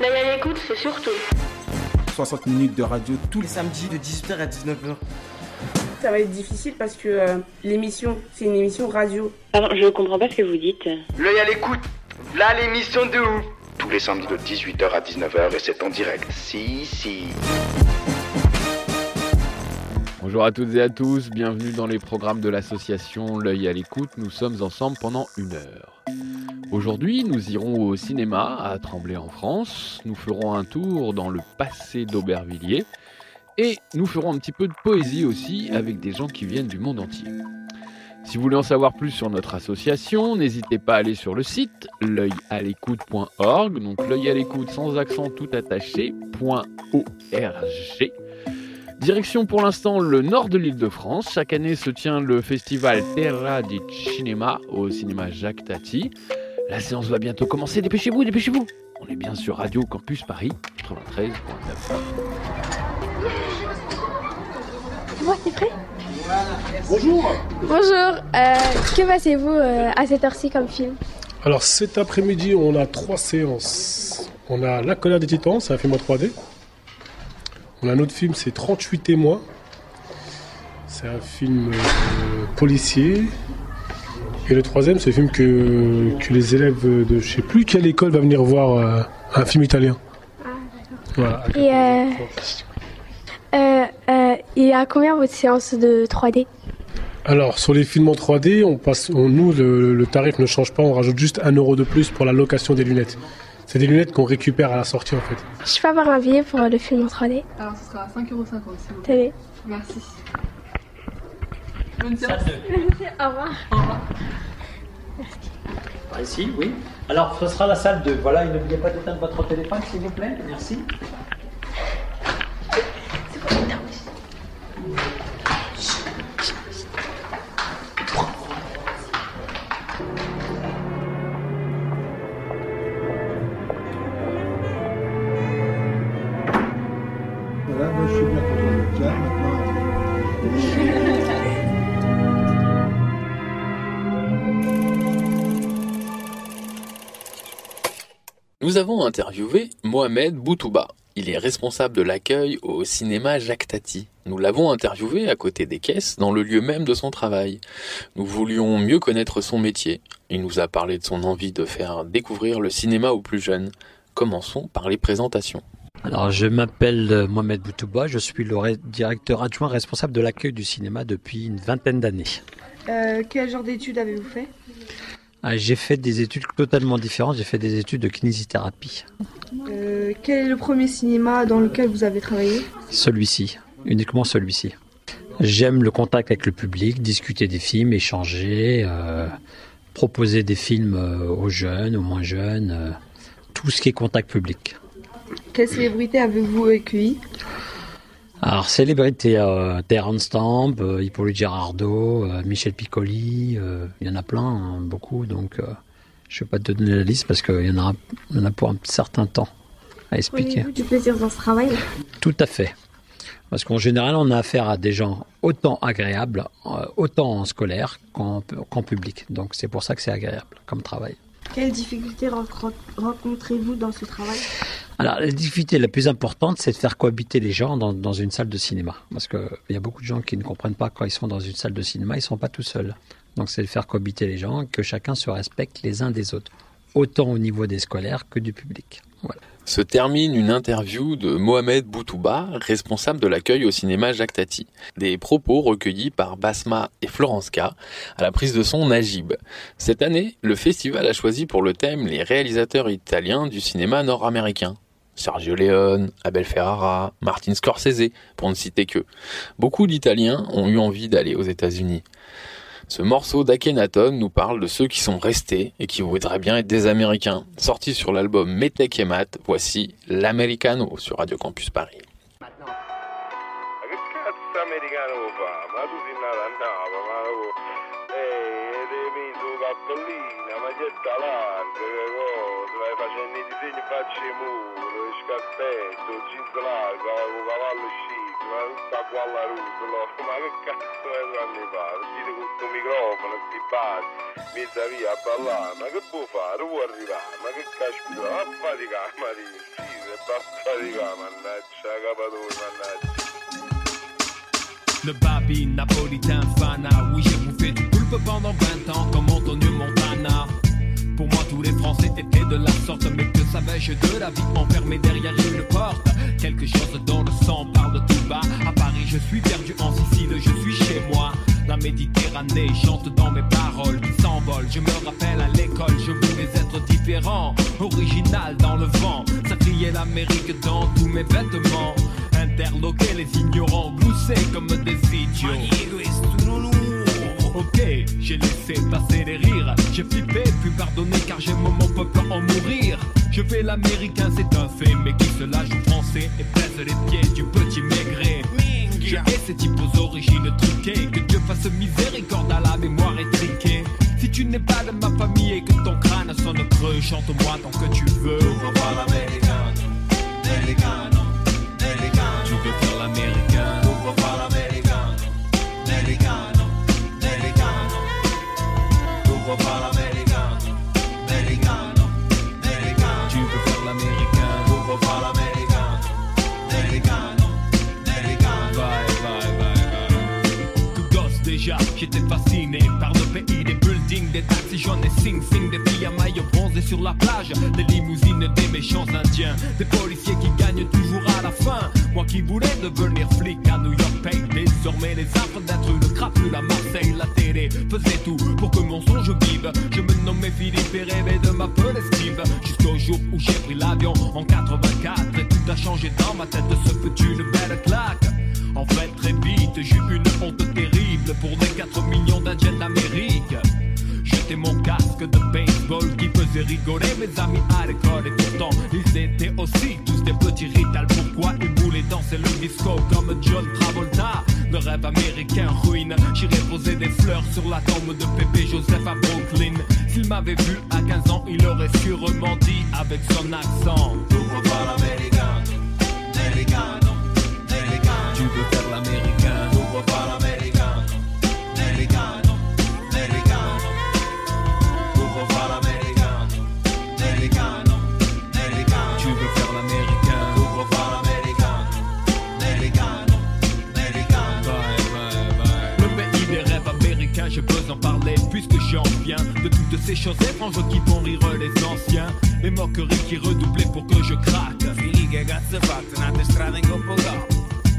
L'œil à l'écoute, c'est surtout... 60 minutes de radio tous les samedis de 18h à 19h. Ça va être difficile parce que euh, l'émission, c'est une émission radio. Pardon, je comprends pas ce que vous dites. L'œil à l'écoute. Là, l'émission de ouf. Tous les samedis de 18h à 19h et c'est en direct. Si, si. Bonjour à toutes et à tous, bienvenue dans les programmes de l'association L'œil à l'écoute. Nous sommes ensemble pendant une heure. Aujourd'hui, nous irons au cinéma à Tremblay en France. Nous ferons un tour dans le passé d'Aubervilliers. Et nous ferons un petit peu de poésie aussi avec des gens qui viennent du monde entier. Si vous voulez en savoir plus sur notre association, n'hésitez pas à aller sur le site l'œil-à-l'écoute.org, donc l'œil à l'écoute sans accent tout attaché, .org. Direction pour l'instant le nord de l'île de France. Chaque année se tient le festival Terra di Cinema au cinéma Jacques Tati. La séance va bientôt commencer, dépêchez-vous, dépêchez-vous On est bien sur Radio Campus Paris 93.9. Moi, t'es prêt Bonjour Bonjour, euh, que passez-vous euh, à cette heure-ci comme film? Alors cet après-midi, on a trois séances. On a La colère des titans, c'est un film en 3D. On a un autre film, c'est 38 témoins. C'est un film euh, policier. Et le troisième, c'est un film que, que les élèves de je sais plus quelle école va venir voir euh, un film italien. Voilà. Et euh, euh, euh, il y a combien votre séance de 3D Alors sur les films en 3D, on passe, on- nous le, le tarif ne change pas, on rajoute juste un euro de plus pour la location des lunettes. C'est des lunettes qu'on récupère à la sortie en fait. Je peux avoir un billet pour le film en 3D Alors ce sera 5,50€ s'il vous plaît. Tenez. Merci. Bonne séance. Au revoir. Par ici, oui. Alors, ce sera la salle 2. Voilà, n'oubliez pas d'éteindre votre téléphone, s'il vous plaît. Merci. Voilà, Nous avons interviewé Mohamed Boutouba. Il est responsable de l'accueil au cinéma Jacques Tati. Nous l'avons interviewé à côté des caisses, dans le lieu même de son travail. Nous voulions mieux connaître son métier. Il nous a parlé de son envie de faire découvrir le cinéma aux plus jeunes. Commençons par les présentations. Alors, je m'appelle euh, Mohamed Boutouba. Je suis le directeur adjoint responsable de l'accueil du cinéma depuis une vingtaine d'années. Euh, quel genre d'études avez-vous fait? J'ai fait des études totalement différentes. J'ai fait des études de kinésithérapie. Euh, Quel est le premier cinéma dans lequel vous avez travaillé? Celui-ci, uniquement celui-ci. J'aime le contact avec le public, discuter des films, échanger, euh, proposer des films euh, aux jeunes, aux moins jeunes, euh, tout ce qui est contact public. Quelle célébrité avez-vous accueilli Alors, célébrité, euh, Terence Stamp, euh, Hippolyte Girardot, euh, Michel Piccoli, euh, il y en a plein, hein, beaucoup, donc euh, je ne vais pas te donner la liste parce qu'il y, en a- il y en a pour un certain temps à expliquer. Prenez-vous du plaisir dans ce travail? Tout à fait. Parce qu'en général, on a affaire à des gens autant agréables, autant en scolaire qu'en qu'en public. Donc c'est pour ça que c'est agréable comme travail. Quelles difficultés rencontre- rencontrez-vous dans ce travail? Alors, la difficulté la plus importante, c'est de faire cohabiter les gens dans, dans une salle de cinéma. Parce qu'il y a beaucoup de gens qui ne comprennent pas quand ils sont dans une salle de cinéma, ils ne sont pas tout seuls. Donc, c'est de faire cohabiter les gens, que chacun se respecte les uns des autres, autant au niveau des scolaires que du public. Voilà. Se termine une interview de Mohamed Boutouba, responsable de l'accueil au cinéma Jacques. Des propos recueillis par Basma et Florence à la prise de son Najib. Cette année, le festival a choisi pour le thème les réalisateurs italiens du cinéma nord-américain. Sergio Leone, Abel Ferrara, Martin Scorsese, pour ne citer que. Beaucoup d'Italiens ont eu envie d'aller aux États-Unis. Ce morceau d'Akhenaton nous parle de ceux qui sont restés et qui voudraient bien être des Américains. Sorti sur l'album Metech et Mat, voici l'Americano sur Radio Campus Paris. Le babi napolitain fana, oui j'ai bouffé du poulpe pendant 20 ans comme Antonio Montana. Pour moi tous les Français étaient de la sorte, mais que savais-je de la vie enfermée derrière une porte? Quelque chose dans le sang parle tout bas. À Paris je suis perdu en Sicile, je suis chez moi. La Méditerranée chante dans mes paroles qui s'envolent. Je me rappelle à l'école, je voulais être différent, original dans le vent. Ça criait l'Amérique dans tous mes vêtements. Interloquer les ignorants, glousser comme des idiots. Ok, j'ai laissé passer les rires. J'ai flippé, puis pardonné car j'ai mon peuple en mourir. Je fais l'américain, c'est un fait, mais qui se joue français et pèse les pieds du petit maigret. Je hais ces types aux origines truquées. Que Dieu fasse miséricorde à la mémoire étriquée. Si tu n'es pas de ma famille et que ton crâne sonne creux, chante-moi tant que tu veux. Tu j'étais fasciné par le pays des buildings, des taxis jaunes et sing sing, des filles à maillot bronzé sur la plage, des limousines, des méchants indiens, des policiers qui gagnent toujours à la fin. Moi qui voulais devenir flic à New York paye désormais les affres d'être une crapule à Marseille. La télé faisait tout pour que mon songe vive. Je me nommais Philippe et rêvais de m'appeler Steve. Jusqu'au jour où j'ai pris l'avion en 84 et tout a changé dans ma tête. Ce fut une belle claque. En fait, très vite, j'ai une honte terrible pour les 4 millions d'Indiens d'Amérique. J'étais mon casque de baseball qui faisait rigoler mes amis à l'école. Et pourtant, ils étaient aussi tous des petits ritals. Pourquoi ils voulaient danser le disco comme John Travolta? Le rêve américain ruine. J'irais poser des fleurs sur la tombe de Pépé Joseph à Brooklyn. S'il m'avait vu à 15 ans, il aurait sûrement dit avec son accent. Tu veux faire l'américain Tu ces choses étranges qui font rire les anciens. Les moqueries qui redoublaient pour que je craque.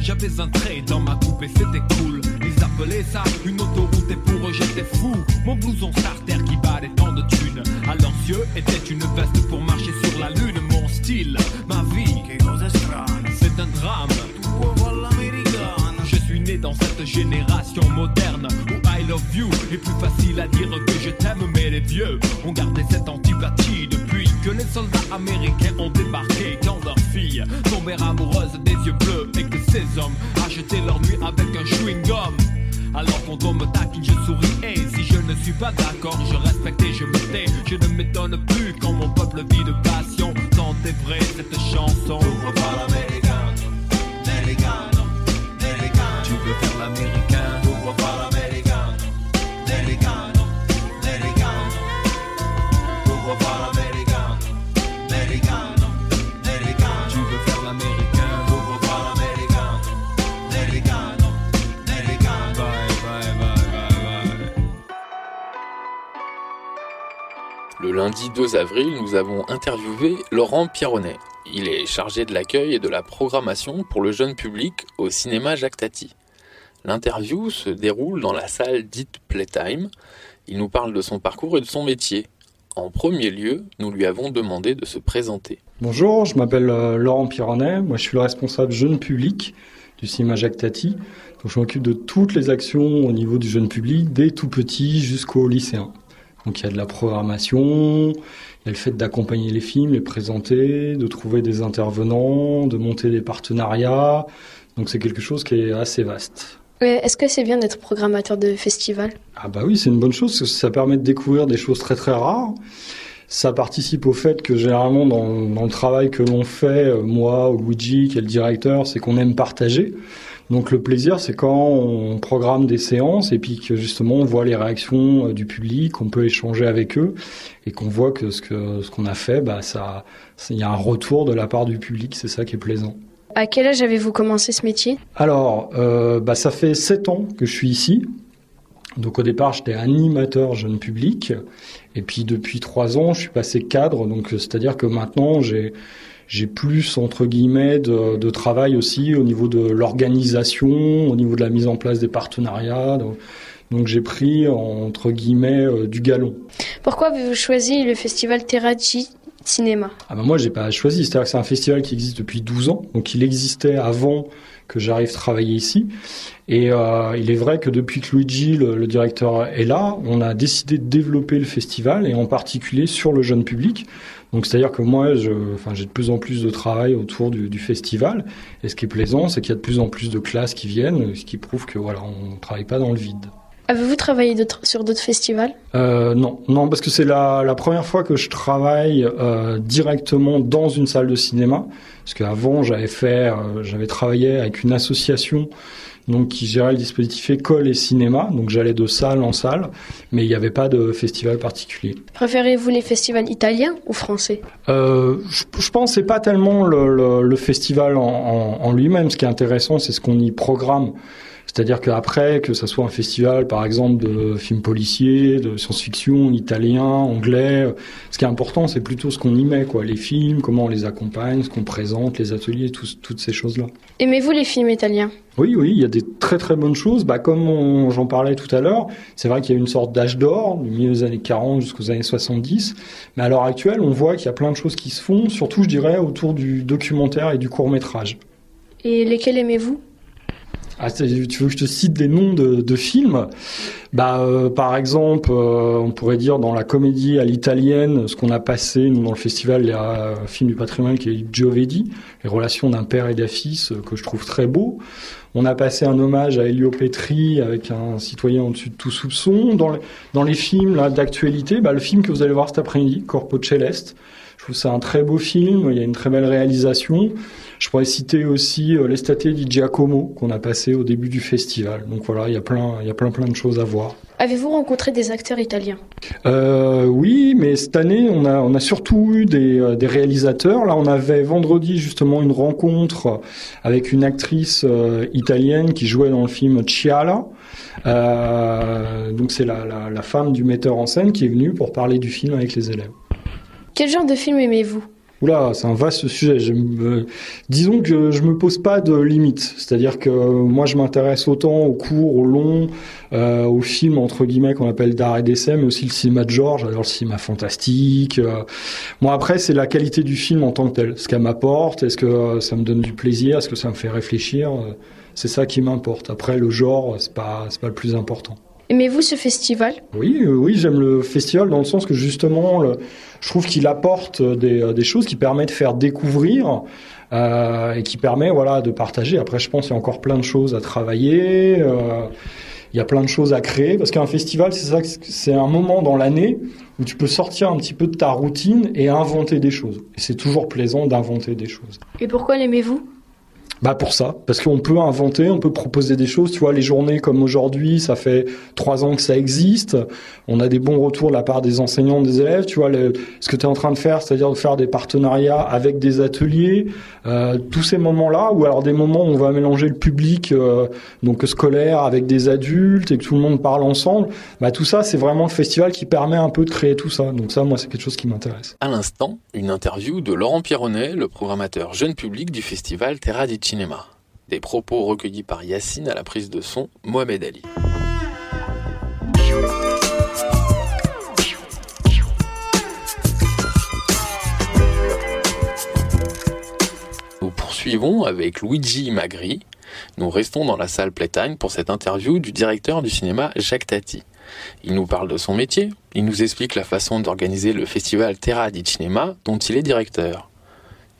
J'avais un trait dans ma coupe et c'était cool. Ils appelaient ça une autoroute et pour eux j'étais fou. Mon blouson starter qui valait tant de thunes. À leurs était une veste pour marcher sur la lune. Mon style, ma vie, c'est un drame. Dans cette génération moderne où I love you est plus facile à dire que je t'aime, mais les vieux ont gardé cette antipathie depuis que les soldats américains ont débarqué. Quand leurs filles tombèrent amoureuses des yeux bleus et que ces hommes achetaient leur nuit avec un chewing-gum. Alors quand on me taquine, je souris et si je ne suis pas d'accord, je respecte et je me tais. Je ne m'étonne plus quand mon peuple vit de passion. Tant est vrai cette chanson. Tu Le lundi 2 avril, nous avons interviewé Laurent Pierronnet. Il est chargé de l'accueil et de la programmation pour le jeune public au cinéma Jacques. L'interview se déroule dans la salle dite Playtime. Il nous parle de son parcours et de son métier. En premier lieu, nous lui avons demandé de se présenter. Bonjour, je m'appelle euh, Laurent Pironnet. Moi, je suis le responsable jeune public du cinéma Jacques Tati. Donc, je m'occupe de toutes les actions au niveau du jeune public, dès tout petit jusqu'au lycéen. Donc, il y a de la programmation, il y a le fait d'accompagner les films, les présenter, de trouver des intervenants, de monter des partenariats. Donc, c'est quelque chose qui est assez vaste. Est-ce que c'est bien d'être programmateur de festival Ah bah oui, c'est une bonne chose parce que ça permet de découvrir des choses très très rares. Ça participe au fait que généralement dans, le travail que l'on fait, euh, moi ou Luigi qui est le directeur, c'est qu'on aime partager. Donc le plaisir, c'est quand on programme des séances et puis que justement on voit les réactions euh, du public, on peut échanger avec eux et qu'on voit que ce que ce qu'on a fait, bah ça, il y a un retour de la part du public. C'est ça qui est plaisant. À quel âge avez-vous commencé ce métier? Alors, euh, bah ça fait sept ans que je suis ici. Donc au départ, j'étais animateur jeune public, et puis depuis trois ans, je suis passé cadre. Donc c'est-à-dire que maintenant, j'ai j'ai plus entre guillemets de, de, travail aussi au niveau de l'organisation, au niveau de la mise en place des partenariats. Donc, donc j'ai pris entre guillemets euh, du galon. Pourquoi avez-vous choisi le festival Terraci Cinéma ah ben Moi, j'ai pas choisi. C'est-à-dire que c'est un festival qui existe depuis 12 ans. Donc il existait avant que j'arrive travailler ici. Et euh, il est vrai que depuis que Luigi, le, directeur, est là, on a décidé de développer le festival et en particulier sur le jeune public. Donc c'est-à-dire que moi, enfin, j'ai de plus en plus de travail autour du, du festival. Et ce qui est plaisant, c'est qu'il y a de plus en plus de classes qui viennent, ce qui prouve que voilà, on travaille pas dans le vide. Avez-vous travaillé sur d'autres festivals? Euh, Non, non, parce que c'est la, la, première fois que je travaille euh, directement dans une salle de cinéma. Parce qu'avant, j'avais fait, euh, j'avais travaillé avec une association donc qui gérait le dispositif école et cinéma. Donc j'allais de salle en salle, mais il n'y avait pas de festival particulier. Préférez-vous les festivals italiens ou français? Je, je pense c'est pas tellement le, le, le festival en, en, en lui-même. Ce qui est intéressant, c'est ce qu'on y programme. C'est-à-dire qu'après, que ce soit un festival, par exemple, de films policiers, de science-fiction, italien, anglais, ce qui est important, c'est plutôt ce qu'on y met, quoi. Les films, comment on les accompagne, ce qu'on présente, les ateliers, tout, toutes ces choses-là. Aimez-vous les films italiens? Oui, oui, il y a des très très bonnes choses. Bah, comme j'en parlais tout à l'heure, c'est vrai qu'il y a une sorte d'âge d'or, du milieu des années 40 jusqu'aux années 70. Mais à l'heure actuelle, on voit qu'il y a plein de choses qui se font, surtout, je dirais, autour du documentaire et du court-métrage. Et lesquels aimez-vous? Ah, tu veux que je te cite des noms de, de films? Bah, euh, Par exemple, euh, on pourrait dire dans la comédie à l'italienne, ce qu'on a passé, nous, dans le festival, il y a un film du patrimoine qui est Giovedì, les relations d'un père et d'un fils, euh, que je trouve très beau. On a passé un hommage à Elio Petri avec un citoyen au-dessus de tout soupçon. Dans les, dans les films là d'actualité, bah, le film que vous allez voir cet après-midi, Corpo Celeste, je trouve c'est un très beau film, il y a une très belle réalisation. Je pourrais citer aussi euh, l'Estate di Giacomo qu'on a passé au début du festival. Donc voilà, il y a plein, il y a plein plein de choses à voir. Avez-vous rencontré des acteurs italiens? Euh, Oui, mais cette année, on a, on a surtout eu des, euh, des, réalisateurs. Là, on avait vendredi justement une rencontre avec une actrice euh, italienne qui jouait dans le film Ciala. Euh, donc c'est la, la, la femme du metteur en scène qui est venue pour parler du film avec les élèves. Quel genre de film aimez-vous? Oula, c'est un vaste sujet. Disons que je me pose pas de limites. C'est-à-dire que moi, je m'intéresse autant au court, au long, euh, aux films entre guillemets qu'on appelle d'art et d'essai, mais aussi le cinéma de genre. J'adore le cinéma fantastique. Euh... Moi, après, c'est la qualité du film en tant que tel. Ce qu'elle m'apporte, est-ce que ça me donne du plaisir, est-ce que ça me fait réfléchir. C'est ça qui m'importe. Après, le genre, c'est pas, c'est pas le plus important. Aimez-vous ce festival? Oui, oui, j'aime le festival dans le sens que justement, le, je trouve qu'il apporte des, des, choses qui permettent de faire découvrir euh, et qui permet, voilà, de partager. Après, je pense qu'il y a encore plein de choses à travailler. Euh, il y a plein de choses à créer parce qu'un festival, c'est ça, c'est un moment dans l'année où tu peux sortir un petit peu de ta routine et inventer des choses. Et c'est toujours plaisant d'inventer des choses. Et pourquoi l'aimez-vous? Bah pour ça, parce qu'on peut inventer, on peut proposer des choses. Tu vois, les journées comme aujourd'hui, ça fait trois ans que ça existe. On a des bons retours de la part des enseignants, des élèves. Tu vois, ce que tu es en train de faire, c'est-à-dire de faire des partenariats avec des ateliers, euh, tous ces moments-là, ou alors des moments où on va mélanger le public, euh, donc scolaire, avec des adultes et que tout le monde parle ensemble. Bah tout ça, c'est vraiment le festival qui permet un peu de créer tout ça. Donc ça, moi, c'est quelque chose qui m'intéresse. À l'instant, une interview de Laurent Pironnet, le programmateur jeune public du festival Terra di Des propos recueillis par Yacine à la prise de son Mohamed Ali. poursuivons avec Luigi Magri. Nous restons dans la salle Playtime pour cette interview du directeur du cinéma Jacques Tati. Il nous parle de son métier, il nous explique la façon d'organiser le festival Terra di Cinema dont il est directeur.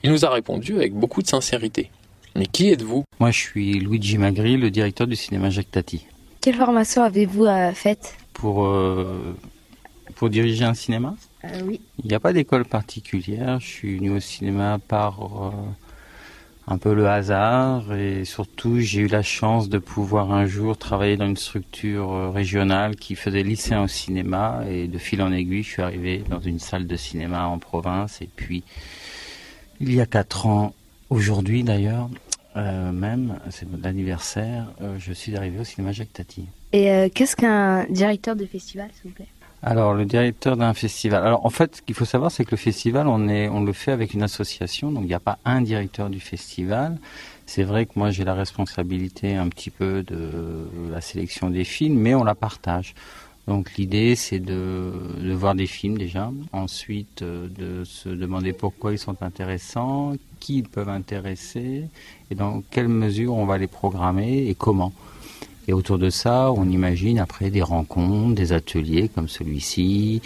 Il nous a répondu avec beaucoup de sincérité. Mais qui êtes-vous? Moi je suis Luigi Magri, le directeur du cinéma Jacques Tati. Quelle formation avez-vous euh, faite? Pour, euh, pour diriger un cinéma? Euh, Oui. Il n'y a pas d'école particulière, je suis venu au cinéma par euh, un peu le hasard. Et surtout j'ai eu la chance de pouvoir un jour travailler dans une structure régionale qui faisait lycéen au cinéma. Et de fil en aiguille je suis arrivé dans une salle de cinéma en province. Et puis il y a quatre ans aujourd'hui d'ailleurs euh, même c'est l'anniversaire euh, je suis arrivé au cinéma Jacques Tati. Et euh, qu'est-ce qu'un directeur de festival, s'il vous plaît? Alors, le directeur d'un festival. Alors, en fait, ce qu'il faut savoir, c'est que le festival, on, est, on le fait avec une association, donc il n'y a pas un directeur du festival. C'est vrai que moi, j'ai la responsabilité un petit peu de la sélection des films, mais on la partage. Donc, l'idée, c'est de, de voir des films déjà, ensuite euh, de se demander pourquoi ils sont intéressants, qui ils peuvent intéresser, et dans quelle mesure on va les programmer et comment. Et autour de ça, on imagine après des rencontres, des ateliers comme celui-ci,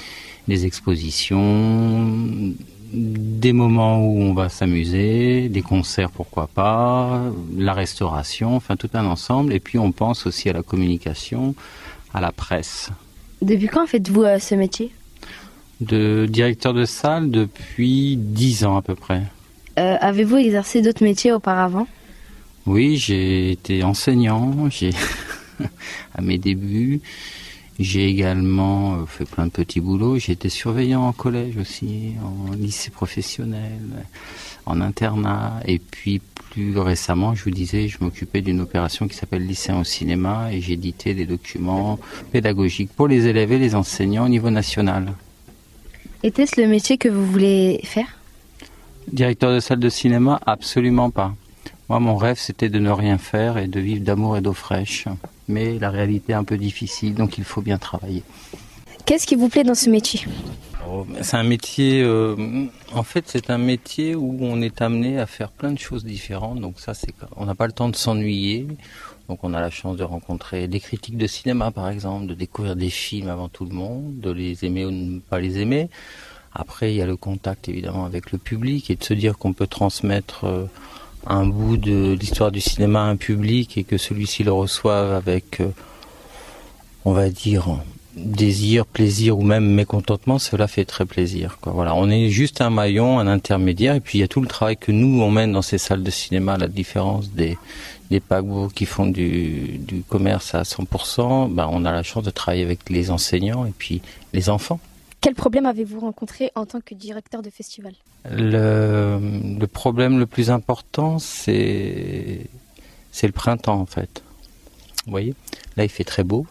des expositions, des moments où on va s'amuser, des concerts pourquoi pas, la restauration, enfin tout un ensemble. Et puis on pense aussi à la communication, à la presse. Depuis quand faites-vous euh, ce métier? De directeur de salle depuis dix ans à peu près. Euh, Avez-vous exercé d'autres métiers auparavant? Oui, j'ai été enseignant, j'ai à mes débuts. J'ai également euh, fait plein de petits boulots. J'ai été surveillant en collège aussi, en lycée professionnel, en internat. Et puis plus récemment, je vous disais, je m'occupais d'une opération qui s'appelle Lycéen au cinéma et j'éditais des documents pédagogiques pour les élèves et les enseignants au niveau national. Était-ce le métier que vous voulez faire? Directeur de salle de cinéma, absolument pas. Moi, mon rêve, c'était de ne rien faire et de vivre d'amour et d'eau fraîche. Mais la réalité est un peu difficile, donc il faut bien travailler. Qu'est-ce qui vous plaît dans ce métier? Oh, C'est un métier, euh, en fait, c'est un métier où on est amené à faire plein de choses différentes. Donc ça, c'est, on n'a pas le temps de s'ennuyer. Donc on a la chance de rencontrer des critiques de cinéma, par exemple, de découvrir des films avant tout le monde, de les aimer ou de ne pas les aimer. Après, il y a le contact évidemment avec le public et de se dire qu'on peut transmettre euh, un bout de l'histoire du cinéma à un public et que celui-ci le reçoive avec, euh, on va dire, désir, plaisir ou même mécontentement, cela fait très plaisir. On est juste un maillon, un intermédiaire, et puis il y a tout le travail que nous on mène dans ces salles de cinéma, à la différence des, des paquebots qui font du, du commerce à 100%, ben, on a la chance de travailler avec les enseignants et puis les enfants. Quel problème avez-vous rencontré en tant que directeur de festival? Le, le problème le plus important, c'est le printemps en fait. Vous voyez, là il fait très beau,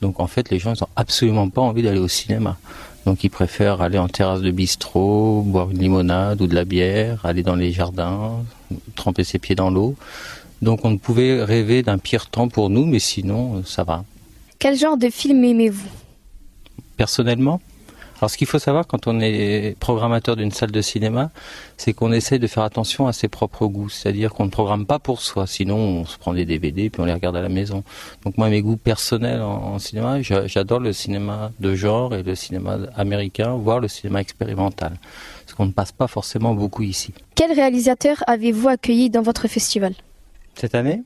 donc en fait les gens ils ont absolument pas envie d'aller au cinéma. Donc ils préfèrent aller en terrasse de bistrot, boire une limonade ou de la bière, aller dans les jardins, tremper ses pieds dans l'eau. Donc on ne pouvait rêver d'un pire temps pour nous, mais sinon ça va. Quel genre de film aimez-vous? Personnellement, alors ce qu'il faut savoir quand on est programmateur d'une salle de cinéma, c'est qu'on essaye de faire attention à ses propres goûts, c'est-à-dire qu'on ne programme pas pour soi, sinon on se prend des DVD puis on les regarde à la maison. Donc moi mes goûts personnels en, en cinéma, j'a- j'adore le cinéma de genre et le cinéma américain, voire le cinéma expérimental, ce qu'on ne passe pas forcément beaucoup ici. Quel réalisateur avez-vous accueilli dans votre festival? Cette année,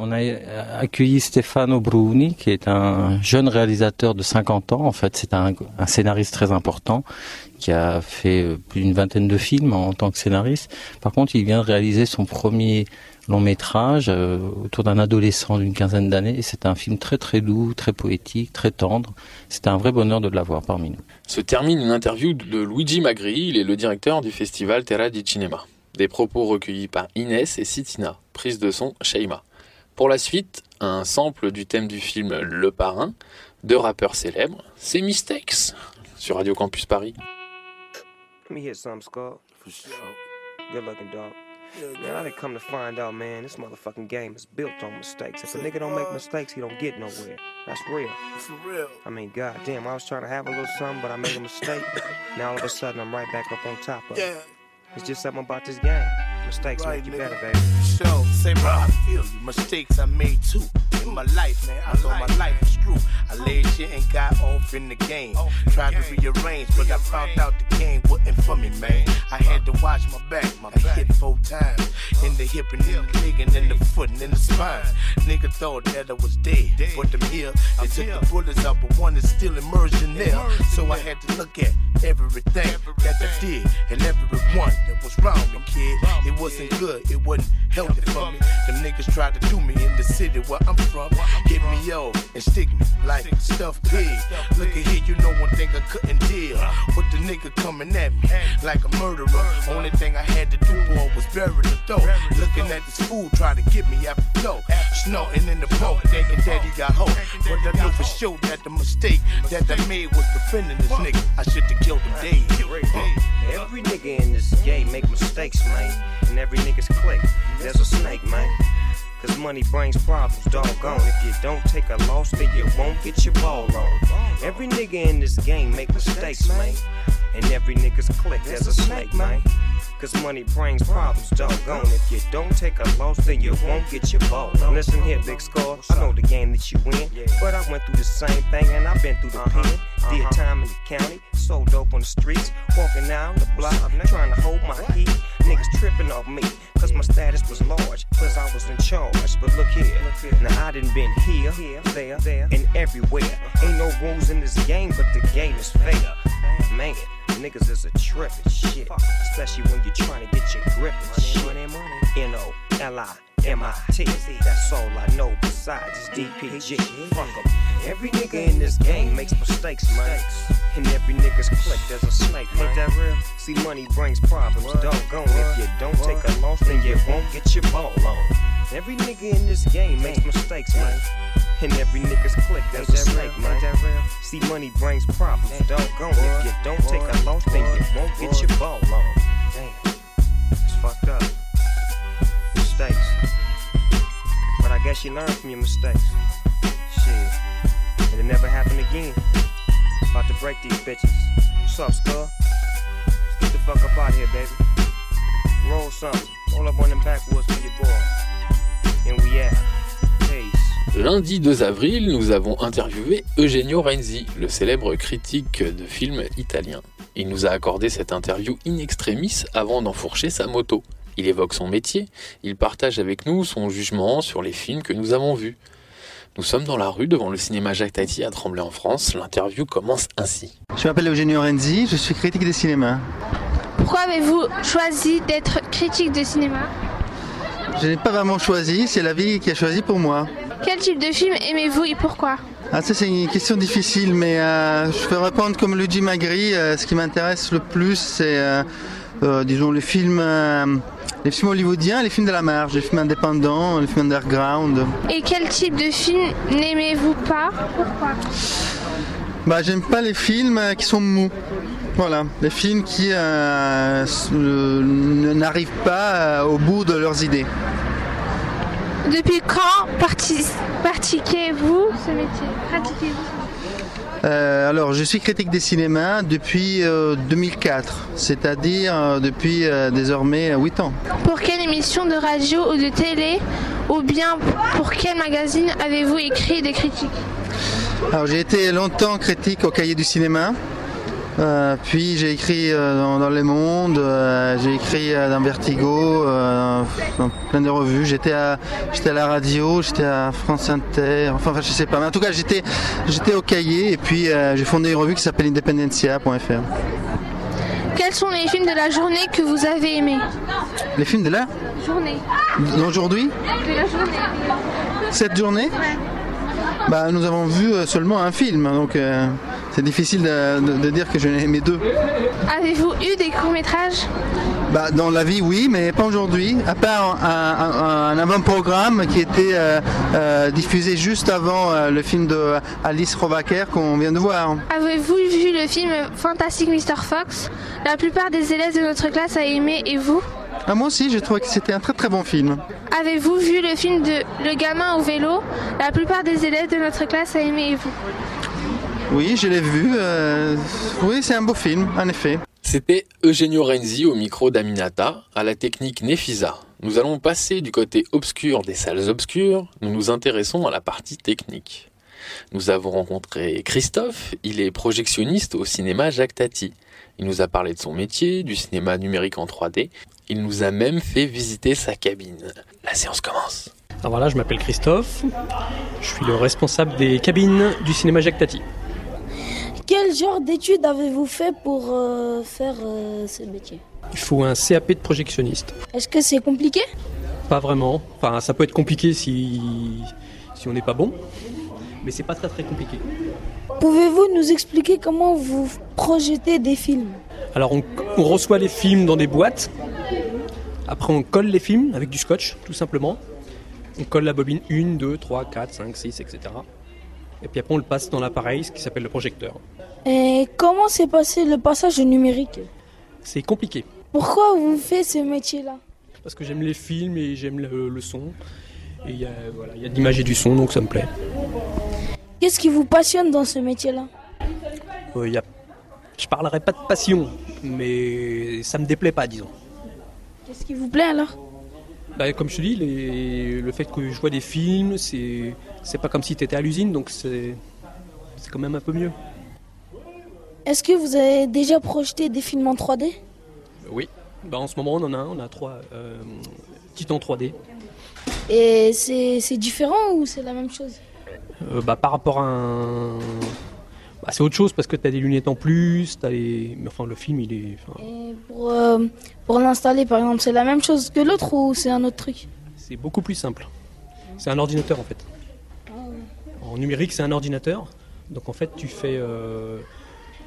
on a euh, accueilli Stefano Bruni, qui est un jeune réalisateur de 50 ans. En fait, c'est un, scénariste très important qui a fait euh, plus d'une vingtaine de films en tant que scénariste. Par contre, il vient de réaliser son premier long métrage euh, autour d'un adolescent d'une quinzaine d'années. C'est un film très très doux, très poétique, très tendre. C'est un vrai bonheur de l'avoir parmi nous. Se termine une interview de Luigi Magri, il est le directeur du festival Terra di Cinema. Des propos recueillis par Inès et Sitina, prise de son Sheima. Pour la suite, un sample du thème du film Le Parrain, de rappeurs célèbres, c'est Mistakes, sur Radio Campus Paris. Let me hit something, sure. Good looking dog. Man, I done come to find out, man, this motherfucking game is built on mistakes. If a nigga don't make mistakes, he don't get nowhere. That's real. For real. I mean, god damn, I was trying to have a little something, but I made a mistake. now all of a sudden, I'm right back up on top of it. Yeah. It's just something about this game. Mistakes Right, make you nigga. better, baby. So, say how I feel you. Mistakes I made too. In my life, man, I thought my life was true. I laid shit and got off in the game. Tried to rearrange, but I found out the game wasn't for me, man. I had to watch my back. My hit four times. In the hip and in the leg and in the foot and in the spine. Nigga thought that I was dead. But them here, they took the bullets out, but one is still emerging in there. So I had to look at everything that I did and everyone that was wrong me, kid. It wasn't good, it wasn't healthy for me. Them niggas tried to do me in the city where I'm from. Hit me off and stick me like stuffed pig. Look at here, you know one thing I couldn't deal. With the nigga coming at me like a murderer. Only thing I had to do, boy, was bury the dough. Looking at this fool try to get me after dough. Snorting in the boat, thinking that he got hope. But I know for sure that the mistake that I made was defending this nigga. I should have killed him dead. Every nigga in this game make mistakes, man. And every nigga's click, there's a snake, man. Cause money brings problems, doggone. If you don't take a loss, then you won't get your ball on. Every nigga in this game make mistakes, man. And every nigga's click, there's a snake, man. Cause money brings problems, doggone. If you don't take a loss, then you won't get your ball. Listen here, big score. I know the game that you win. But I went through the same thing and I've been through the uh-huh, pen. Did uh-huh. time in the county, sold dope on the streets, walking down the block, trying to hold my heat. Niggas tripping off me, cause my status was large, cause I was in charge. But look here, now I done been here, there, there, and everywhere. Ain't no rules in this game, but the game is fair. Man, niggas is a trip and shit, especially when you're trying to get your grip and shit. N O L I. M-I-T, that's all I know besides DPG. Fuck 'em. Every nigga in this game makes mistakes, man. And every nigga's click, there's a snake, ain't that real? See, money brings problems, doggone. If you don't take a loss, then you won't get your ball on. Every nigga in this game makes mistakes, man. And every nigga's click, there's a snake, man. See, money brings problems, doggone. If you don't take a loss, then you won't get your ball on. Damn, it's fucked up. Mistakes. But I guess you learn from your mistakes. Shit. It'll never happen again. About to break these bitches. What's up, Skull? Let's get the fuck up out here, baby. Roll something. Roll up on them backwoods for your boy. Lundi 2 avril, nous avons interviewé Eugenio Renzi, le célèbre critique de films italien. Il nous a accordé cette interview in extremis avant d'enfourcher sa moto. Il évoque son métier, il partage avec nous son jugement sur les films que nous avons vus. Nous sommes dans la rue devant le cinéma Jacques Tati à Tremblay en France. L'interview commence ainsi. Je m'appelle Eugenio Renzi, je suis critique de cinéma. Pourquoi avez-vous choisi d'être critique de cinéma? Je n'ai pas vraiment choisi, c'est la vie qui a choisi pour moi. Quel type de film aimez-vous et pourquoi? Ah, ça c'est une question difficile, mais euh, je peux répondre comme Luigi Magri. euh, ce qui m'intéresse le plus, c'est, euh, disons, les films, les films hollywoodiens, les films de la marge, les films indépendants, les films underground. Et quel type de film n'aimez-vous pas? Pourquoi Bah, j'aime pas les films qui sont mous. Voilà, les films qui euh, euh, n'arrivent pas euh, au bout de leurs idées. Depuis quand pratiquez-vous ce métier? Pratiquez-vous Euh, alors, je suis critique des cinémas depuis euh, 2004, c'est-à-dire euh, depuis désormais 8 ans. Pour quelle émission de radio ou de télé ou bien pour quel magazine avez-vous écrit des critiques? Alors, j'ai été longtemps critique au cahier du cinéma. Euh, puis j'ai écrit euh, dans, dans Le Monde, euh, j'ai écrit dans Vertigo, dans plein de revues. J'étais à, j'étais à la radio, j'étais à France Inter, enfin, enfin, je sais pas. Mais en tout cas, j'étais, j'étais au cahier et puis j'ai fondé une revue qui s'appelle Independencia.fr. Quels sont les films de la journée que vous avez aimés? Les films de là Journée. D'aujourd'hui? De la journée. Cette journée? Bah, Nous avons vu seulement un film, donc euh, c'est difficile de, de- de dire que j'en ai aimé deux. Avez-vous eu des courts-métrages? Bah, dans la vie, oui, mais pas aujourd'hui, à part un, un- un avant-programme qui était euh, euh, diffusé juste avant euh, le film de Alice Robaker qu'on vient de voir. Avez-vous vu le film Fantastic Mr. Fox? La plupart des élèves de notre classe a aimé et vous? Ah, moi aussi, j'ai trouvé que c'était un très très bon film. Avez-vous vu le film de Le gamin au vélo? La plupart des élèves de notre classe a aimé et vous? Oui, je l'ai vu. euh, oui, c'est un beau film, en effet. C'était Eugenio Renzi au micro d'Aminata, à la technique Nefisa. Nous allons passer du côté obscur des salles obscures, nous nous intéressons à la partie technique. Nous avons rencontré Christophe, il est projectionniste au cinéma Jacques Tati. Il nous a parlé de son métier, du cinéma numérique en 3D. Il nous a même fait visiter sa cabine. La séance commence. Alors voilà, je m'appelle Christophe. Je suis le responsable des cabines du cinéma Jacques Tati. Quel genre d'études avez-vous fait pour euh, faire euh, ce métier? Il faut un CAP de projectionniste. Est-ce que c'est compliqué? Pas vraiment. Enfin, ça peut être compliqué si, si on n'est pas bon, mais c'est pas très très compliqué. Pouvez-vous nous expliquer comment vous projetez des films? Alors, on, on reçoit les films dans des boîtes. Après, on colle les films avec du scotch, tout simplement. On colle la bobine 1, 2, 3, 4, 5, 6, etc. Et puis après, on le passe dans l'appareil, ce qui s'appelle le projecteur. Et comment s'est passé le passage au numérique C'est compliqué, Pourquoi vous faites ce métier-là parce que j'aime les films et j'aime le, le son. Et il y a, voilà, il y a de l'image et du son, donc ça me plaît. Qu'est-ce qui vous passionne dans ce métier-là Euh, y a... Je parlerai pas de passion, mais ça me déplaît pas, disons. Qu'est-ce qui vous plaît alors Bah, comme je te dis, les- le fait que je vois des films, c'est c'est pas comme si tu étais à l'usine, donc c'est c'est quand même un peu mieux. Est-ce que vous avez déjà projeté des films en 3D Oui. Bah, en ce moment, on en a un, on a trois euh, Titan 3D. Et c'est c'est différent ou c'est la même chose? Euh, bah, par rapport à un. Bah, c'est autre chose parce que tu as des lunettes en plus, t'as les... mais enfin le film il est. enfin, Et pour, euh, pour l'installer par exemple, c'est la même chose que l'autre ou c'est un autre truc? C'est beaucoup plus simple. C'est un ordinateur en fait. En numérique, c'est un ordinateur. Donc en fait, tu fais, euh,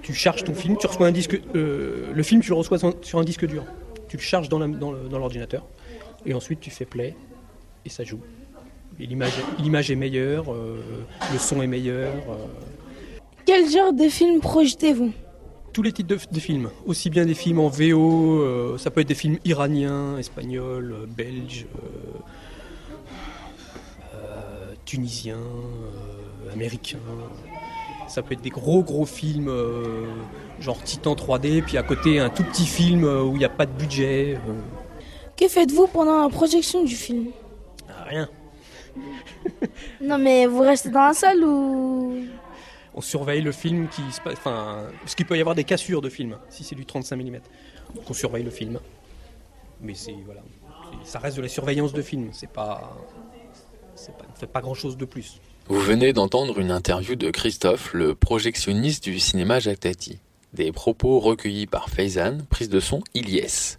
tu charges ton film, tu reçois un disque, euh, le film, tu le reçois sur- un disque dur. Tu le charges dans l'ordinateur et ensuite tu fais play et ça joue. L'image est meilleure, euh, le son est meilleur. Quel genre de film projetez-vous? Tous les types de, de films, aussi bien des films en VO, euh, ça peut être des films iraniens, espagnols, euh, belges, euh, tunisiens, américains. Ça peut être des gros gros films, genre Titan 3D, puis à côté un tout petit film où il n'y a pas de budget. Que faites-vous pendant la projection du film? Rien. Non mais vous restez dans la salle ou On surveille le film qui se passe, enfin, parce qu'il peut y avoir des cassures de film si c'est du 35 mm. Donc on surveille le film. Mais c'est voilà, ça reste de la surveillance de film. C'est pas, c'est pas, fait pas grand chose de plus. Vous venez d'entendre une interview de Christophe, le projectionniste du cinéma Jacques Tati. Des propos recueillis par Faizan, prise de son Ilyes.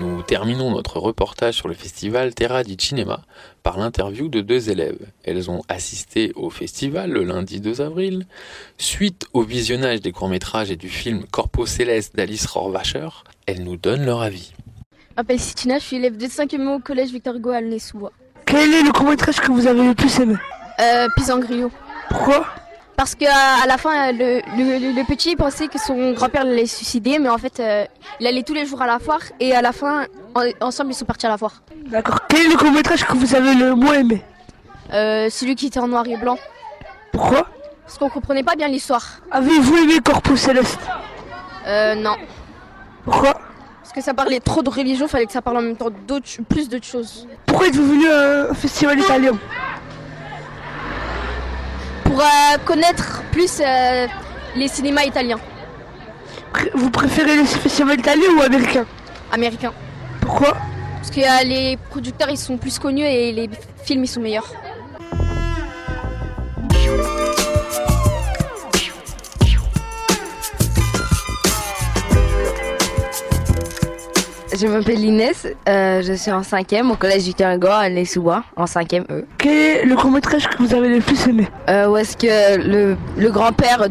Nous terminons notre reportage sur le festival Terra di Cinema par l'interview de deux élèves. Elles ont assisté au festival le lundi 2 avril. Suite au visionnage des courts-métrages et du film Corpo Céleste d'Alice Rohrwacher, elles nous donnent leur avis. Je m'appelle Sitina, je suis élève de 5e au collège Victor Hugo à. Quel est le court-métrage que vous avez le plus aimé? Euh, Pisangrio. Pourquoi? Parce que à à la fin, le, le- le petit pensait que son grand-père l'allait suicider, mais en fait, euh, il allait tous les jours à la foire et à la fin, en- ensemble, ils sont partis à la foire. D'accord. Quel est le court-métrage que vous avez le moins aimé? Euh, celui qui était en noir et blanc. Pourquoi? Parce qu'on comprenait pas bien l'histoire. Avez-vous aimé Corpus Céleste? Euh, non. Pourquoi? Parce que ça parlait trop de religion, fallait que ça parle en même temps d'autres, plus d'autres choses. Pourquoi êtes-vous venu à un festival italien? Pour euh, connaître plus euh, les cinémas italiens. Vous préférez les festivals italiens ou américains? Américains. Pourquoi? Parce que euh, les producteurs ils sont plus connus et les films ils sont meilleurs. Je m'appelle Inès, euh, je suis en 5e au collège du Terrain à les sous en 5e E. Quel est le court-métrage que vous avez le plus aimé Euh, où est-ce que le, le grand-père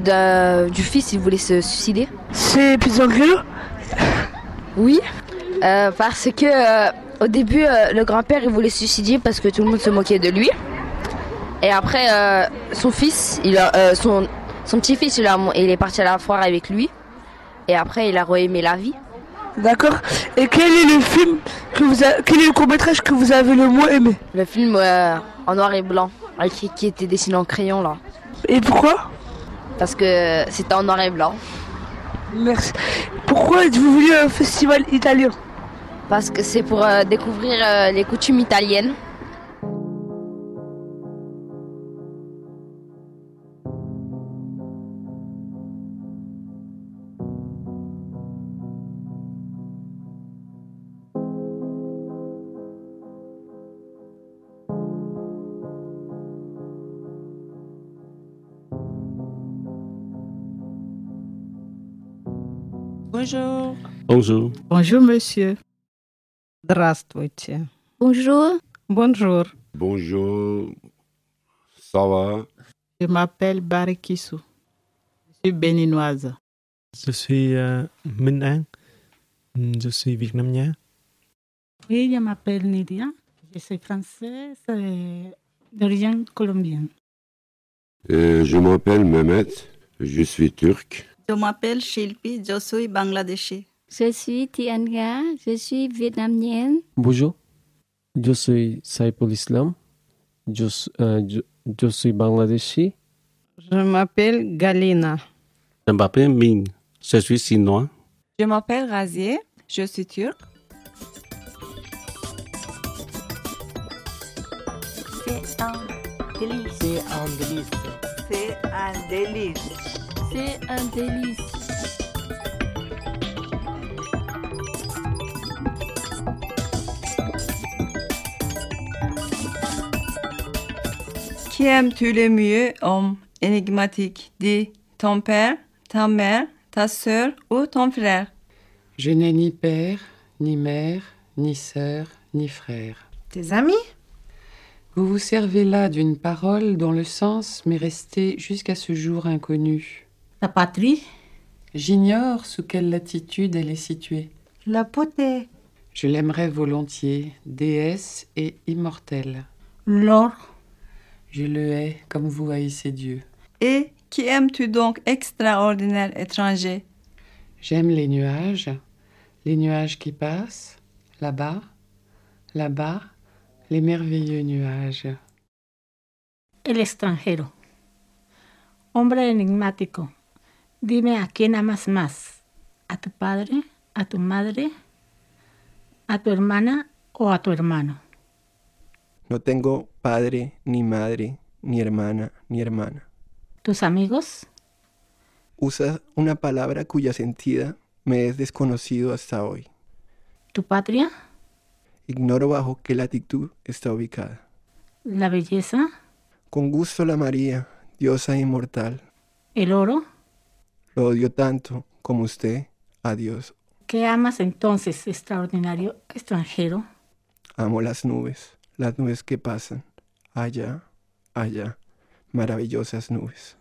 du fils il voulait se suicider? C'est Pisangrio Oui, euh, parce que euh, au début le grand-père il voulait se suicider parce que tout le monde se moquait de lui. Et après son fils, il a, son, son petit-fils il, a- il est parti à la foire avec lui. Et après il a re-aimé la vie. D'accord. Et quel est le film que vous a... quel est le court métrage que vous avez le moins aimé? Le film euh, en noir et blanc, qui était dessiné en crayon là. Et pourquoi? Parce que c'était en noir et blanc. Merci. Pourquoi êtes-vous venu à un festival italien? Parce que c'est pour euh, découvrir euh, les coutumes italiennes. Bonjour. Bonjour. Bonjour, monsieur. Здравствуйте. Bonjour. Bonjour. Bonjour. Ça va Je m'appelle Barikissou. Je suis béninoise. Je suis euh, Minh An. Je suis vietnamien. Oui, je m'appelle Nidia. Je suis française et d'origine colombienne. Euh, Je m'appelle Mehmet. Je suis turc. Je m'appelle Shilpi, je suis bangladeshi. Je suis Tianga, je suis vietnamienne. Bonjour, je suis Saiful Islam. Je, euh, je, je suis bangladeshi. Je m'appelle Galina. Je m'appelle Ming. Je suis chinois. Je m'appelle Razier, je suis turc. C'est un délice. C'est un délice. C'est un délice. C'est un délice. Qui aimes-tu le mieux, homme énigmatique? Dis ton père, ta mère, ta sœur ou ton frère? Je n'ai ni père, ni mère, ni sœur, ni frère. Tes amis? Vous vous servez là d'une parole dont le sens m'est resté jusqu'à ce jour inconnu. Ta patrie? J'ignore sous quelle latitude elle est située. La potée. Je l'aimerais volontiers, déesse et immortelle. L'or. Je le hais comme vous haïssez Dieu. Et qui aimes-tu donc extraordinaire étranger? J'aime les nuages, les nuages qui passent, là-bas, là-bas, les merveilleux nuages. El extranjero. Hombre enigmático. Dime a quién amas más. ¿A tu padre? ¿A tu madre? ¿A tu hermana o a tu hermano? No tengo padre, ni madre, ni hermana, ni hermana. ¿Tus amigos? Usa una palabra cuya sentida me es desconocido hasta hoy. ¿Tu patria? Ignoro bajo qué latitud está ubicada. ¿La belleza? Con gusto la María, diosa inmortal. ¿El oro? Lo odio tanto como usted a Dios. ¿Qué amas entonces, extraordinario extranjero? Amo las nubes, las nubes que pasan. Allá, allá, maravillosas nubes.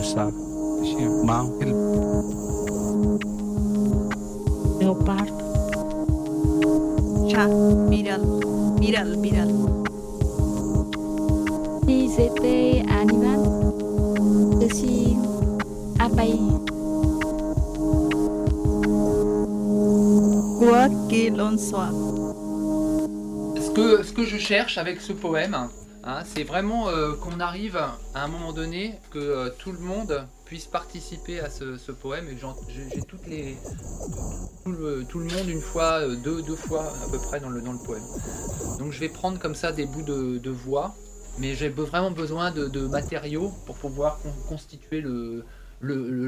Le chat. Mao. Leopardo. chat, viral, viral, viral. Si j'étais animal, je suis abeille. Quoi qu'il en soit. Ce que, ce que je cherche avec ce poème, hein, c'est vraiment euh, qu'on arrive à un moment donné que euh, tout le monde puisse participer à ce, poème et j'ai toutes les tout le, monde une fois, euh, deux, fois à peu près dans le, poème. Donc je vais prendre comme ça des bouts de, voix, mais j'ai vraiment besoin de, matériaux pour pouvoir con- constituer le,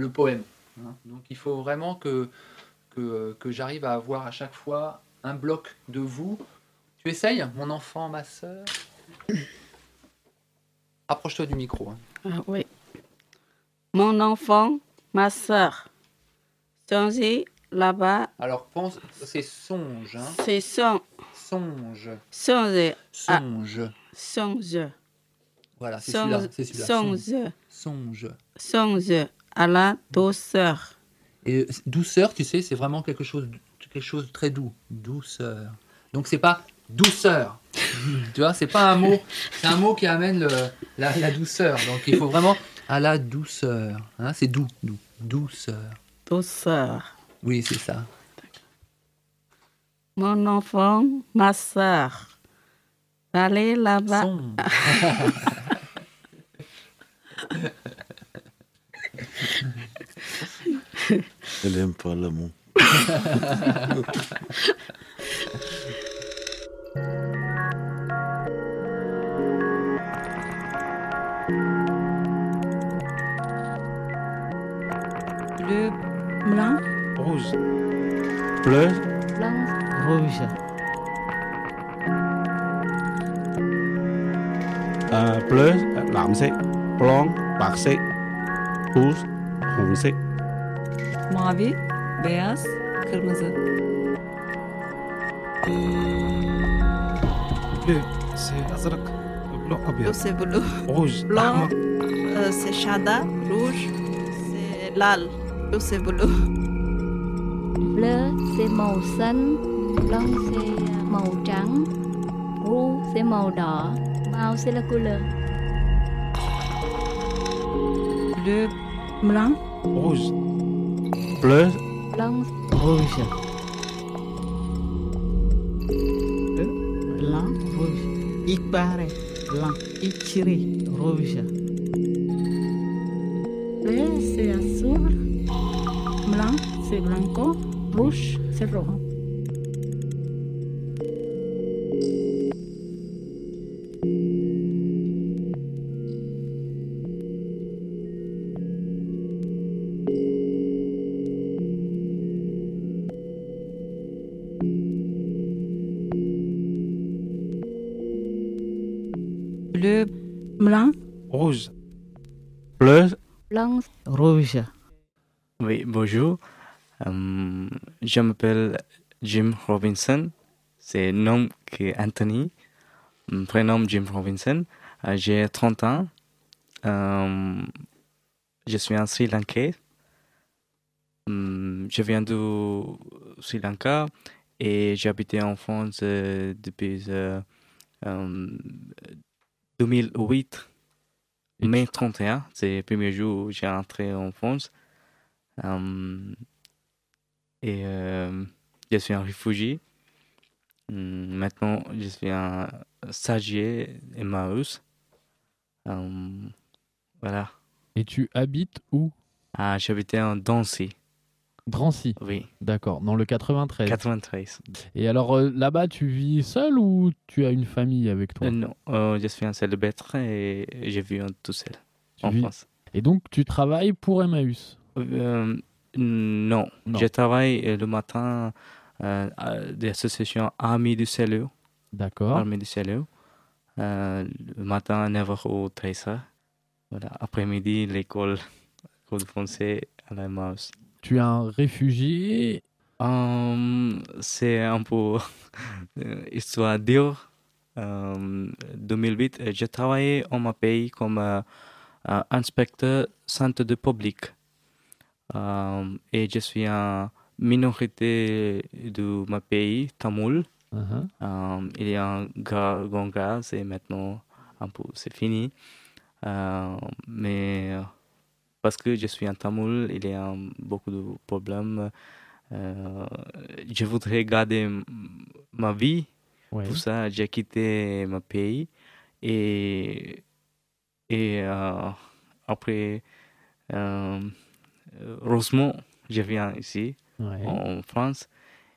poème. hein. Donc il faut vraiment que, j'arrive à avoir à chaque fois un bloc de vous. Tu essayes, mon enfant, ma soeur Approche-toi du micro. hein. Ah oui. Mon enfant, ma soeur. Songez là-bas, Alors pense, c'est songe. Hein. c'est son. Songe. Songe. Ah, Songe. songe. Voilà, c'est Songe. celui-là. C'est celui-là. Songe. Songe. Songe à la douceur Et douceur, tu sais, c'est vraiment quelque chose, quelque chose de très doux. Douceur. Donc c'est pas douceur. Tu vois, c'est pas un mot, c'est un mot qui amène le- la, la douceur. Donc il faut vraiment à la douceur. Hein, c'est doux, doux, douceur. Douceur. Oui, c'est ça. Mon enfant, ma soeur. Allez là-bas. Elle aime pas l'amour. Bleu. Blanc. Rouge. Bleu. Blanc. Rouge. À, bleu, lam sắc, blanc, bạc sắc, rouge, hồng sắc. Mavi, beyaz, kırmızı. Bleu, c'est azrak. Blanc, Bleu, c'est bleu. Rouge, Blanc, euh, c'est chada. Rouge, c'est lal. Bleu, c'est bleu. Bleu c'est màu xanh, blanc c'est màu trắng, rouge c'est màu đỏ, màu c'est la couleur. Bleu. Blanc. Rouge. Bleu. Blanc. Rouge. Blanc, rouge. Ikbare, blanc. Ichiri, rouge. Bleu. Blanc. Rouge. Bleu. Blanc. Rouge. Oui, bonjour. Euh, je m'appelle Jim Robinson. C'est nom qui est Anthony. Mon Prénom Jim Robinson. Euh, J'ai 30 ans. Euh, je suis un Sri Lankais. Hum, Je viens du Sri Lanka et habité en France euh, depuis euh, euh, 2008. Mai 31, c'est le premier jour où j'ai entré en France. Euh, et euh, je suis un réfugié. Hum, Maintenant, je suis un stagiaire Emmaüs. Euh, voilà. Et tu habites où? Ah, j'habitais en Dancy. Drancy Oui. D'accord, dans le 93. 93. Et alors euh, là-bas, tu vis seul ou tu as une famille avec toi? Euh, non, euh, je suis un célibataire et vis en- tout seul Tu en vis- France. Et donc, tu travailles pour Emmaüs? Non. Non. je travaille euh, le matin euh, à des associations Amis du Salut. D'accord. Armée du Salut. Euh, le matin, 9h au 13h. Voilà. Après-midi, l'école, l'école de français à la Maus. Tu es un réfugié? C'est un peu histoire dure. Euh, 2008, euh, j'ai travaillé en mon pays comme euh, inspecteur centre de public. Euh, et je suis en minorité de mon pays, Tamoul. Uh-huh. Euh, il y a un gra- grand gaz et maintenant un peu c'est fini. Euh, mais parce que je suis en Tamoul, il y a beaucoup de problèmes. Euh, je voudrais garder ma vie. Ouais. Pour ça, j'ai quitté mon pays. Et, et euh, après, euh, heureusement, je viens ici, Ouais. en France.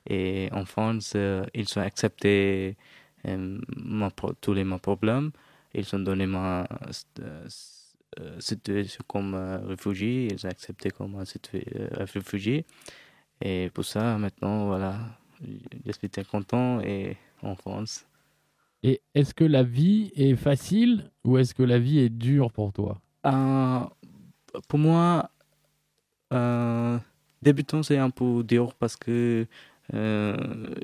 Et en France, euh, ils ont accepté euh, ma tous les mes problèmes. Ils ont donné ma euh, situation comme réfugié. Ils ont accepté comme réfugié. Et pour ça, maintenant, voilà, je suis très content et en France. Et est-ce que la vie est facile ou est-ce que la vie est dure pour toi? Euh, pour moi, débutant, c'est un peu dur parce que euh,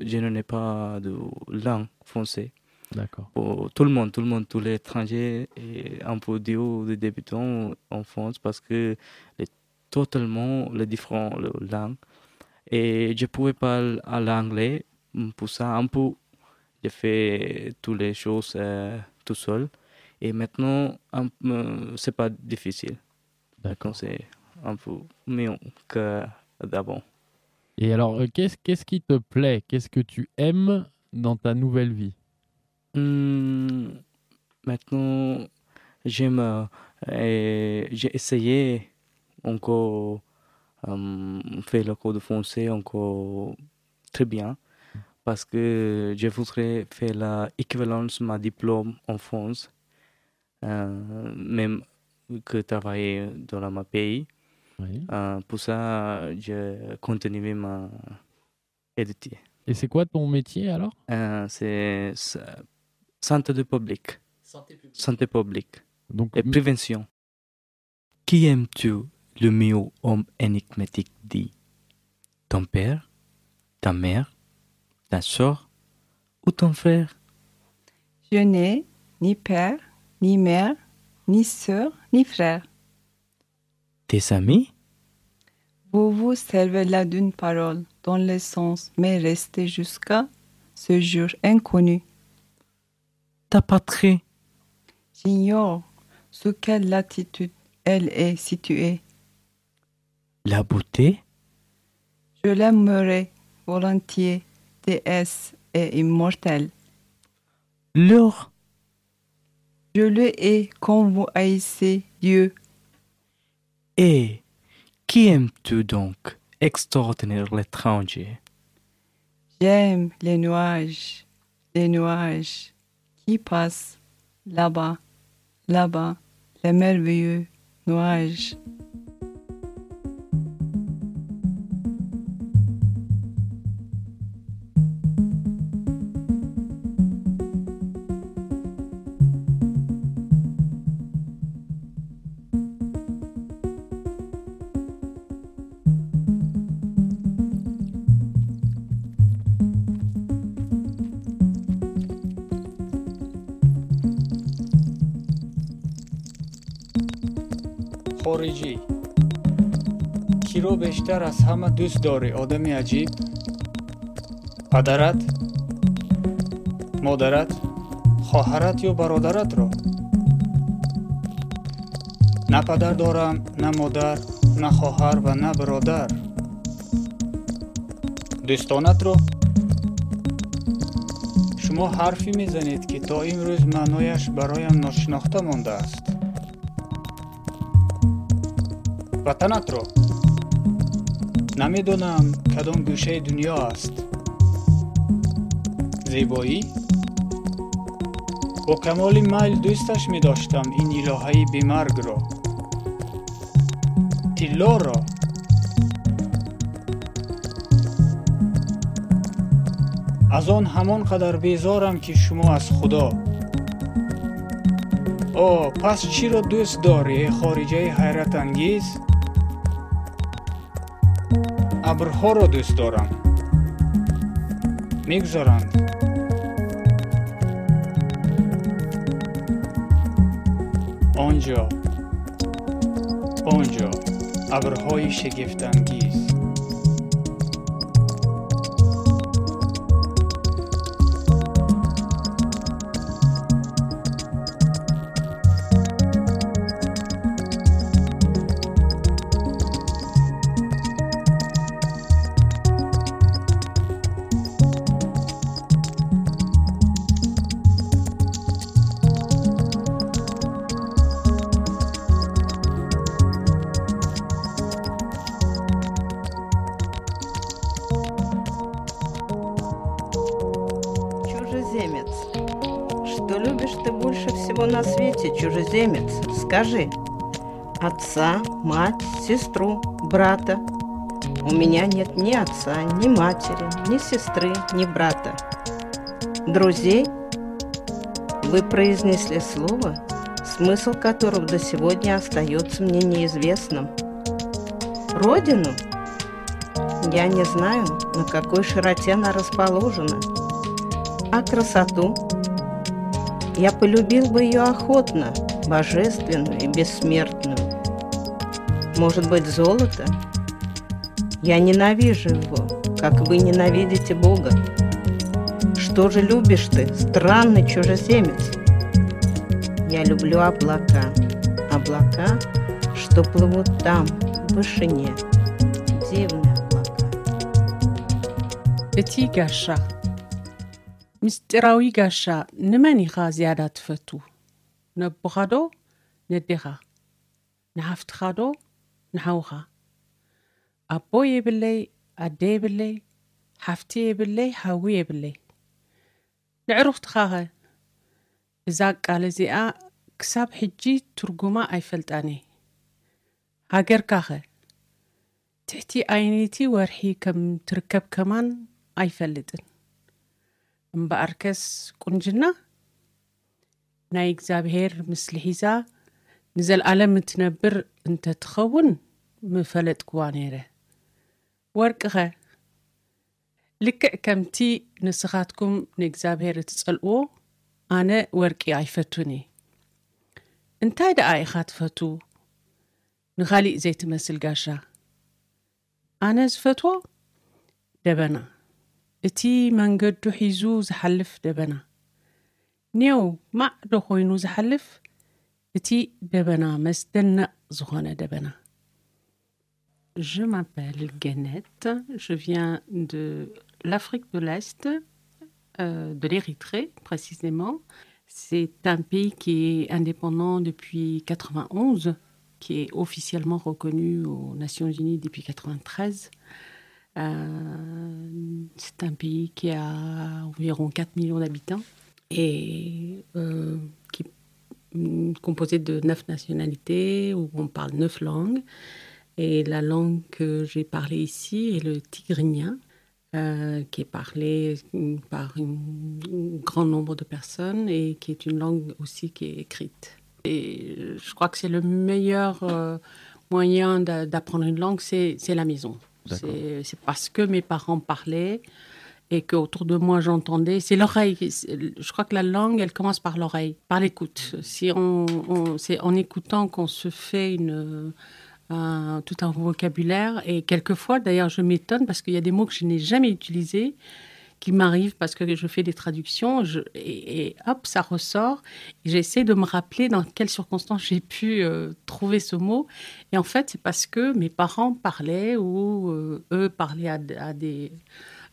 je n'en ai pas de langue française. D'accord. Pour tout le monde, tout le monde, tous les étrangers, est un peu dur de débutant en France parce que les- totalement les différentes langues. Et je pouvais parler à l'anglais. Pour ça, un peu, j'ai fait toutes les choses euh, tout seul. Et maintenant, peu, c'est pas difficile. D'accord. C'est un peu mieux que d'avant. Et alors, euh, qu'est-ce qu'est-ce qui te plaît? Qu'est-ce que tu aimes dans ta nouvelle vie? Hmm, maintenant, j'aime. euh, et j'ai essayé encore euh, faire le cours de français encore très bien parce que je voudrais faire l'équivalence de ma diplôme en France, euh, même que travailler dans mon pays. Euh, pour ça, je continue ma étude. Et c'est quoi ton métier alors? Euh, c'est sa- santé de public. Santé publique. Santé publique. Donc, Et prévention. Qui aimes-tu le mieux homme énigmatique dit Ton père Ta mère Ta soeur Ou ton frère? Je n'ai ni père, ni mère, ni sœur, ni frère. Tes amis? Vous vous servez là d'une parole dont le sens m'est resté jusqu'à ce jour inconnu. Ta patrie J'ignore sous quelle latitude elle est située. La beauté? Je l'aimerais volontiers, déesse et immortelle. L'or Je le hais comme vous haïssez Dieu. Et qui aimes-tu donc Extraordinaire l'étranger? J'aime les nuages, les nuages qui passent là-bas, là-bas, les merveilleux nuages. хориҷӣ. Киро бештар аз ҳама дӯст дорӣ одами аҷиб? Падарат? Модарат? Хоҳарат ё бародаратро? На падар дорам на модар на хоҳар ва на биродар. Дӯстонатро? Шумо ҳарфе мезанед ки то имрӯз маънояш бароям ношинохта мондааст وطنت را نمی‌دانم کدام گوشه دنیا است زیبایی با کمال میل دوستش می داشتم این الهه بیمرگ را تیلا را از آن همان قدر بیزارم که شما از خدا آه پس چی را دوست داری خارجه حیرت انگیز ابرها را دوست دارم. می‌گذارند. آنجا. آنجا. ابرهای شگفت чужеземец? Скажи. Отца, мать, сестру, брата. У меня нет ни отца, ни матери, ни сестры, ни брата. Друзей? Вы произнесли слово, смысл которого до сегодня остается мне неизвестным. Родину? Я не знаю, на какой широте она расположена. А красоту? Я полюбил бы ее охотно, божественную и бессмертную. Может быть, золото? Я ненавижу его, как вы ненавидите Бога. Что же любишь ты, странный чужеземец? Я люблю облака, облака, что плывут там, в вышине. Дивные облака. እቲ ጋሻ ምስጢራዊ ጋሻ ንመን ኢኻ ዝያዳ ትፈቱ ነቦኻ ዶ ነዴኻ ንሓፍትኻ ዶ ንሓውኻ ኣቦ የብለይ ኣደ የብለይ ሓፍቲ የብለይ ሓዊ የብለይ ንዕሩኽትኻ ኸ እዛ ቃል እዚኣ ክሳብ ሕጂ ትርጉማ ኣይፈልጣነ ሃገርካ ኸ ትሕቲ ዓይነይቲ ወርሒ ከም ትርከብ ከማን ኣይፈልጥን እምበኣርከስ ቁንጅና ናይ እግዚኣብሔር ምስሊ ሒዛ ንዘለኣለም እትነብር እንተትኸውን ምፈለጥክዋ ነይረ ወርቂ ኸ ልክዕ ከምቲ ንስኻትኩም ንእግዚኣብሔር እትጸልእዎ ኣነ ወርቂ ኣይፈቱን እየ እንታይ ደኣ ኢኻ ትፈቱ ንኻሊእ ዘይትመስል ጋሻ ኣነ ዝፈትዎ ደበና እቲ መንገዱ ሒዙ ዝሓልፍ ደበና ኔው ማዕዶ ኮይኑ ዝሓልፍ እቲ ደበና መስደነቕ ዝኾነ ደበና Je m'appelle Guénette, je viens de l'Afrique de l'Est, euh, de l'Érythrée précisément. C'est un pays qui est indépendant depuis 91, qui est officiellement reconnu aux Nations Unies depuis 93. Euh, c'est un pays qui a environ 4 millions d'habitants et euh, qui est composé de neuf nationalités où on parle neuf langues. Et la langue que j'ai parlée ici est le tigrinien, euh, qui est parlé par un grand nombre de personnes et qui est une langue aussi qui est écrite. Et je crois que c'est le meilleur euh, moyen d'a- d'apprendre une langue, c'est la maison. C'est parce que mes parents parlaient et qu'autour de moi j'entendais. C'est l'oreille. Je crois que la langue, elle commence par l'oreille, par l'écoute. Si on, c'est en écoutant qu'on se fait une, un- tout un vocabulaire. Et quelquefois, d'ailleurs, je m'étonne parce qu'il y a des mots que je n'ai jamais utilisés qui m'arrivent parce que je fais des traductions je- et, hop, ça ressort. J'essaie de me rappeler dans quelles circonstances j'ai pu euh, trouver ce mot. Et en fait, c'est parce que mes parents parlaient ou euh, eux parlaient à, des,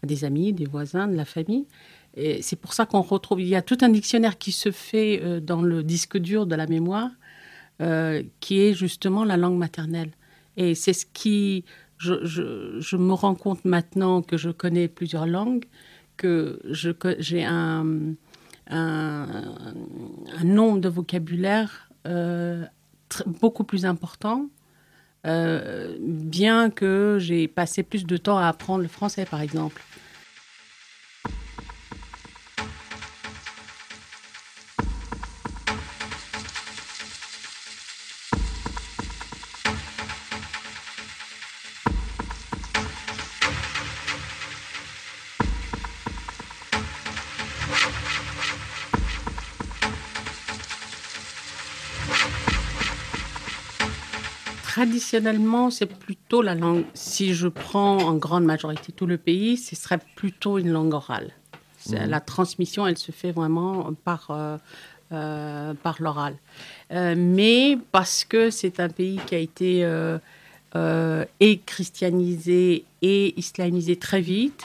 des amis, des voisins, de la famille. Et c'est pour ça qu'on retrouve, il y a tout un dictionnaire qui se fait euh, dans le disque dur de la mémoire, euh, qui est justement la langue maternelle. Et c'est ce qui, je, me rends compte maintenant que je connais plusieurs langues, que j'ai un, un, nombre de vocabulaire euh, beaucoup plus important, bien que j'ai passé plus de temps à apprendre le français, par exemple. Traditionnellement, c'est plutôt la langue. Si je prends en grande majorité tout le pays, ce serait plutôt une langue orale. Mhm. La transmission, elle se fait vraiment par, euh, euh, par l'oral. Euh, mais parce que c'est un pays qui a été et christianisé et islamisé très vite,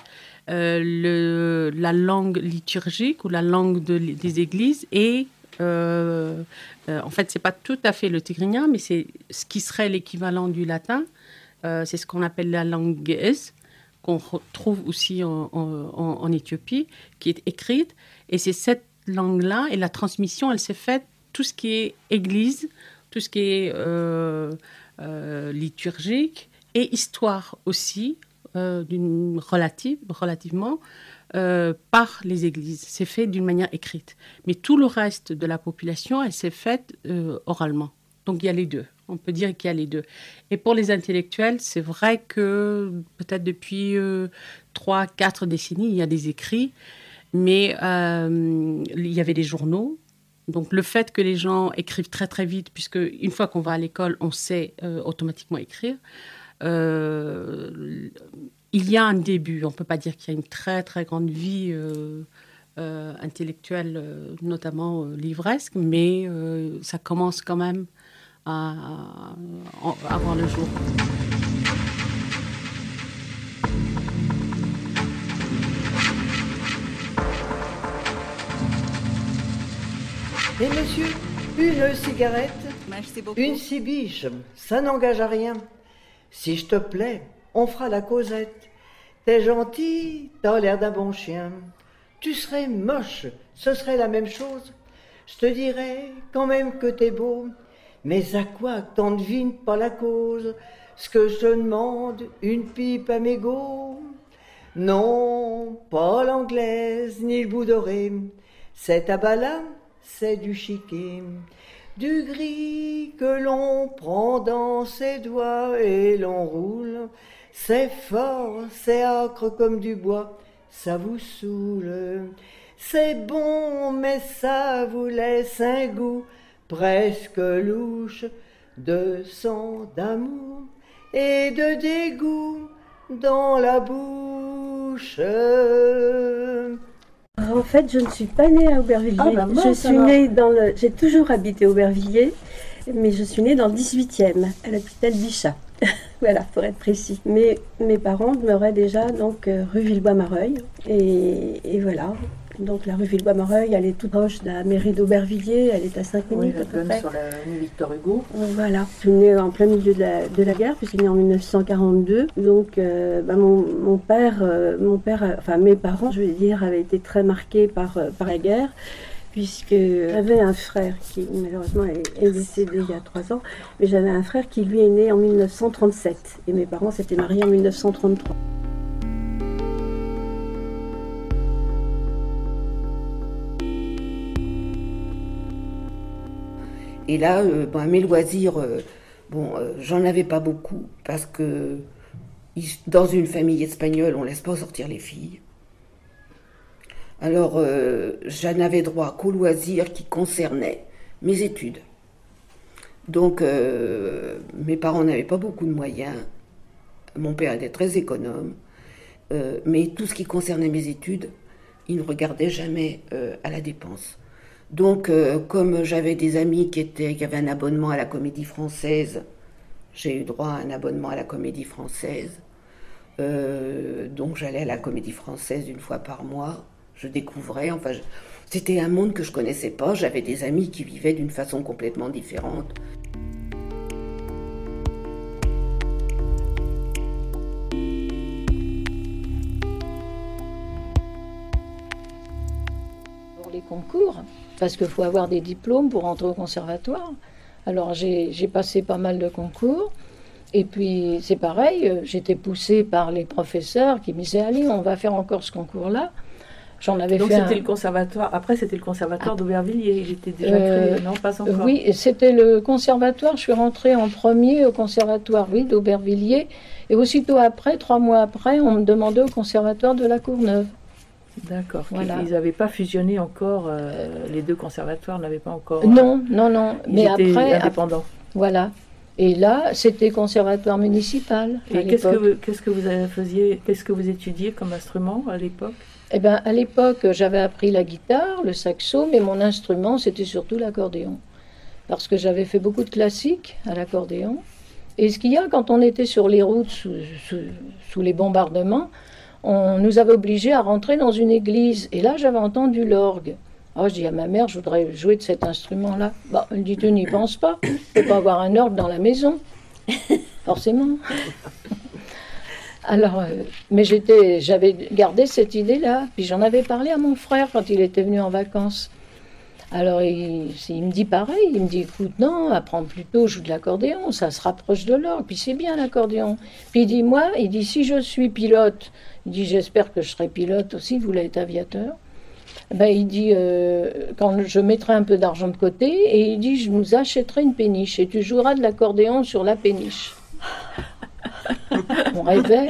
le, la langue liturgique ou la langue de des églises est euh, euh, en fait, c'est pas tout à fait le tigrinien, mais c'est ce qui serait l'équivalent du latin. Euh, c'est ce qu'on appelle la langue ge'ez, qu'on retrouve aussi en, en- Éthiopie, qui est écrite. Et c'est cette langue-là, et la transmission, elle s'est faite, tout ce qui est église, tout ce qui est liturgique, et histoire aussi, relative, relativement, euh, par les églises. C'est fait d'une manière écrite. Mais tout le reste de la population, elle s'est faite euh, oralement. Donc il y a les deux. On peut dire qu'il y a les deux. Et pour les intellectuels, c'est vrai que peut-être depuis euh, trois, quatre décennies, il y a des écrits, mais euh, il y avait des journaux, Donc le fait que les gens écrivent très très vite, puisque une fois qu'on va à l'école, on sait euh, automatiquement écrire, euh, il y a un début. On ne peut pas dire qu'il y a une très très grande vie euh, euh, intellectuelle, euh, notamment euh, livresque, mais euh, ça commence quand même à, à- à voir le jour. Et monsieur, une cigarette Merci beaucoup. Une cibiche, ça n'engage à rien. Si je te plais, on fera la causette. T'es gentil, t'as l'air d'un bon chien. Tu serais moche, ce serait la même chose. Je te dirais quand même que t'es beau. Mais à quoi t'en devines pas la cause? Ce que je demande, une pipe à mégot Non, pas l'anglaise ni le bout doré. Cet tabac-là, c'est du chiquet. Du gris que l'on prend dans ses doigts et l'on roule. C'est fort, c'est âcre comme du bois, ça vous saoule. C'est bon, mais ça vous laisse un goût presque louche de sang d'amour et de dégoût dans la bouche. En fait, je ne suis pas née à Aubervilliers. Ah, bah, mince, je suis alors. née dans le. J'ai toujours habité Aubervilliers, mais je suis née dans le 18e, à l'hôpital Bichat. voilà, pour être précis. Mais mes parents demeuraient déjà donc euh, rue Villebois-Mareuil. Et, et voilà. Donc la rue Villebois-Mareuil, elle est toute proche de la mairie d'Aubervilliers, elle est à 5 Oui, minutes la à peu sur la rue Victor Hugo. Voilà, je suis née en plein milieu de la, de la guerre, puisque je suis née en 1942. Donc, euh, bah, mon, mon père, euh, mon père, enfin mes parents, je veux dire, avaient été très marqués par, euh, par la guerre, puisque j'avais un frère qui malheureusement est, décédé il y a trois ans, mais j'avais un frère qui lui est né en 1937, et mes parents s'étaient mariés en 1933. Et là, euh, ben, mes loisirs, euh, bon, euh, j'en avais pas beaucoup parce que dans une famille espagnole, on laisse pas sortir les filles. Alors, euh, j'en avais droit qu'aux loisirs qui concernaient mes études. Donc, euh, mes parents n'avaient pas beaucoup de moyens. Mon père était très économe. Euh, mais tout ce qui concernait mes études, il ne regardait jamais euh, à la dépense. Donc, comme j'avais des amis qui, avaient un abonnement à la comédie française, j'ai eu droit à un abonnement à la comédie française. Donc, j'allais à la comédie française une fois par mois. Je découvrais, enfin, c'était un monde que je connaissais pas. J'avais des amis qui vivaient d'une façon complètement différente. pour les concours, parce qu'il faut avoir des diplômes pour entrer au conservatoire. Alors j'ai j'ai passé pas mal de concours. Et puis c'est pareil, euh, j'étais poussée par les professeurs qui me disaient Allez, on va faire encore ce concours-là. J'en avais Donc c'était un- le conservatoire. Après, c'était le conservatoire d'Aubervilliers. Il était déjà Euh, créé. Non, pas encore. Oui, c'était le conservatoire. Je suis rentrée en premier au conservatoire, oui, d'Aubervilliers. Et aussitôt après, trois mois après, on me demandait au conservatoire de la Courneuve. D'accord. Voilà. Ils n'avaient pas fusionné encore. euh, les deux conservatoires n'avaient pas encore. Non, non, non. Ils Mais étaient après, indépendants. Voilà. Et là, c'était conservatoire municipal. Et qu'est-ce que, vous, qu'est-ce que vous avez- faisiez Qu'est-ce que vous étudiez comme instrument à l'époque? Eh ben, à l'époque, j'avais appris la guitare, le saxo, mais mon instrument, c'était surtout l'accordéon. Parce que j'avais fait beaucoup de classiques à l'accordéon. Et ce qu'il y a, quand on était sur les routes sous, les bombardements, on nous avait obligés à rentrer dans une église. Et là, j'avais entendu l'orgue. Oh, je dis à ma mère, je voudrais jouer de cet instrument-là. Bah, elle dit, tu n'y penses pas. Tu peux pas avoir un orgue dans la maison. Forcément. Alors, euh, mais j'étais, j'avais gardé cette idée-là. Puis j'en avais parlé à mon frère quand il était venu en vacances. Alors il, me dit pareil, il me dit écoute, non, apprends plutôt, joue de l'accordéon, ça se rapproche de l'orgue, puis c'est bien l'accordéon. Puis il dit moi, il dit si je suis pilote, il dit j'espère que je serai pilote aussi, vous voulez être aviateur. Ben, il dit euh, quand je mettrai un peu d'argent de côté, et il dit je nous achèterai une péniche et tu joueras de l'accordéon sur la péniche. On rêvait.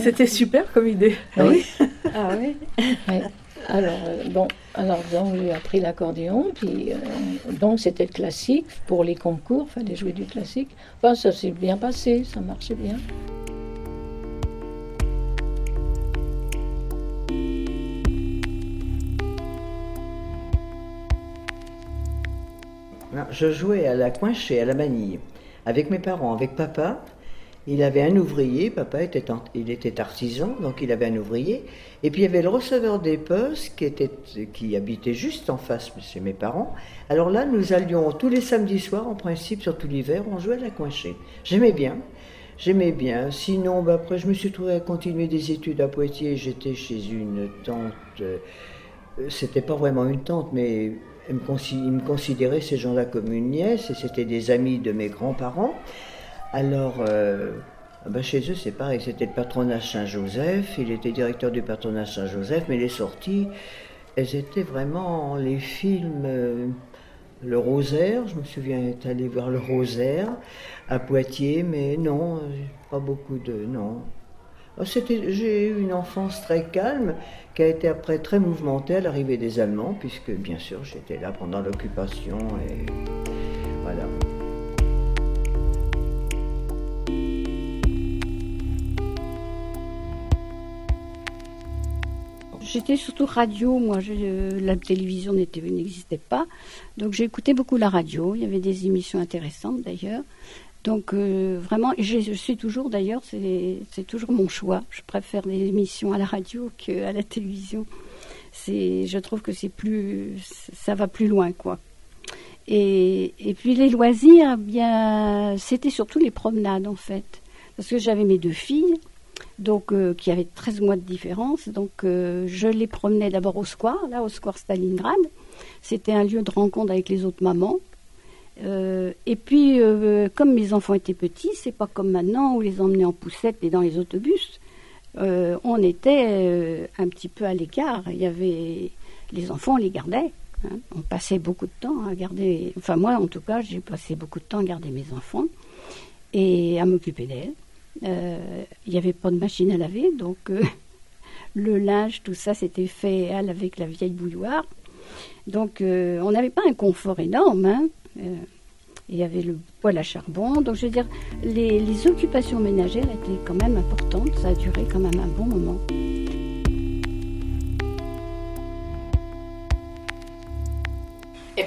C'était super comme idée. Oui. Ah oui. Alors, euh, bon, alors donc j'ai appris l'accordéon, puis euh, donc c'était le classique pour les concours, fallait jouer du classique. Enfin, ça s'est bien passé, ça marchait bien. Non, Je jouais à la coinchée, à la manille, avec mes parents, avec papa. Il avait un ouvrier, papa était, il était artisan, donc il avait un ouvrier. Et puis il y avait le receveur des postes qui, était, qui habitait juste en face chez mes parents. Alors là, nous allions tous les samedis soirs, en principe, surtout l'hiver, on jouait à la coinchée. J'aimais bien. J'aimais bien. Sinon, bah, après, je me suis trouvé à continuer des études à Poitiers. J'étais chez une tante. euh, C'était pas vraiment une tante, mais ils me considéraient ces gens-là comme une nièce, et c'était des amis de mes grands-parents. Alors, euh, ah bah, chez eux, c'est pareil, c'était le patronage Saint-Joseph, il était directeur du patronage Saint-Joseph, mais les sorties, elles étaient vraiment les films, euh, le Rosaire, je me souviens être allé voir le Rosaire à Poitiers, mais non, euh, pas beaucoup de... non. Ah, j'ai eu une enfance très calme qui a été après très mouvementée à l'arrivée des Allemands, puisque bien sûr j'étais là pendant l'occupation et voilà. J'étais surtout radio, moi, euh, la télévision n'existait pas. Donc écouté beaucoup la radio, il y avait des émissions intéressantes d'ailleurs. Donc euh, vraiment, je, suis toujours d'ailleurs, c'est toujours mon choix. Je préfère des émissions à la radio qu'à la télévision. Je trouve que c'est plus, ça va plus loin, quoi. Et, et puis les loisirs, bien, c'était surtout les promenades en fait. Parce que j'avais mes deux filles, donc euh, qui avaient 13 mois de différence. Donc euh, je les promenais d'abord au square, là au square Stalingrad. C'était un lieu de rencontre avec les autres mamans. Euh, et puis, euh, comme mes enfants étaient petits, c'est pas comme maintenant où les emmenait en poussette et dans les autobus. On était un petit peu à l'écart. Il y avait les enfants, on les gardait. hein. On passait beaucoup de temps à garder. Enfin, moi, en tout cas, j'ai passé beaucoup de temps à garder mes enfants et à m'occuper d'elles. Euh, Il n'y avait pas de machine à laver, donc euh, le linge, tout ça, c'était fait avec la vieille bouilloire. Donc, euh, on n'avait pas un confort énorme. hein. Il y avait le poêle à charbon. Donc, je veux dire, les, occupations ménagères étaient quand même importantes. Ça a duré quand même un bon moment. Eh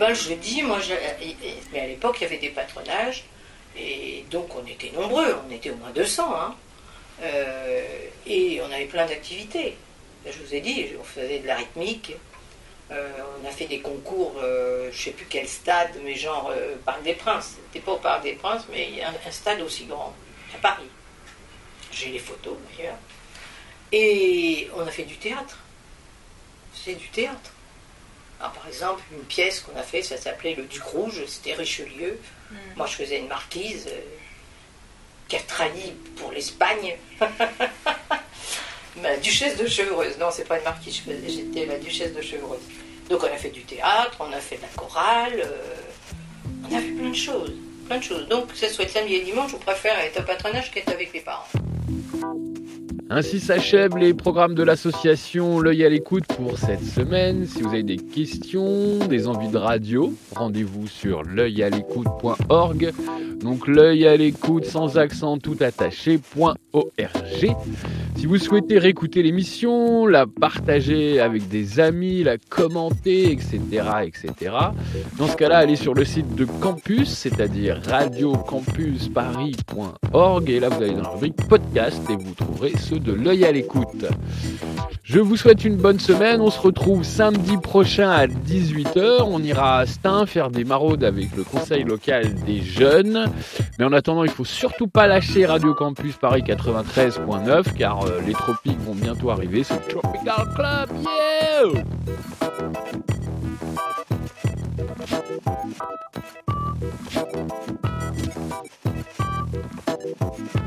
moi, je- et- et- mais à l'époque, il y avait des patronages, et donc on était nombreux, on était au moins 200, hein. Euh, et on avait plein d'activités. Je vous ai dit, on faisait de la rythmique, euh, on a fait des concours, euh, je sais plus quel stade, mais genre Parc des Princes. C'était pas au Parc des Princes, mais il y a un stade aussi grand, à Paris. J'ai les photos d'ailleurs. Et on a fait du théâtre. C'est du théâtre. Alors, par exemple, une pièce qu'on a fait, ça s'appelait Le Duc Rouge, c'était Richelieu. Moi, je faisais une marquise euh, qui a trahi pour l'Espagne. la duchesse de Chevreuse. Non, c'est pas une marquise, je faisais- j'étais la duchesse de Chevreuse. Donc, on a fait du théâtre, on a fait de la chorale, euh, on a fait plein de choses. Plein de choses. Donc, que ce soit samedi et dimanche, je préfère être au patronage qu'être avec les parents. Ainsi s'achèvent les programmes de l'association L'œil à l'écoute pour cette semaine. Si vous avez des questions, des envies de radio, rendez-vous sur l'œilalécoute.org. Donc l'œil à l'écoute sans accent tout attaché.org. Si vous souhaitez réécouter l'émission, la partager avec des amis, la commenter, etc., etc. Dans ce cas-là, allez sur le site de Campus, c'est-à-dire radiocampusparis.org et là vous allez dans la rubrique podcast et vous trouverez de l'œil à l'écoute. Je vous souhaite une bonne semaine, on se retrouve samedi prochain à 18h, on ira à Stein faire des maraudes avec le conseil local des jeunes. Mais en attendant, il faut surtout pas lâcher Radio Campus Paris 93.9 car euh, les tropiques vont bientôt arriver, c'est Tropical Club, yeah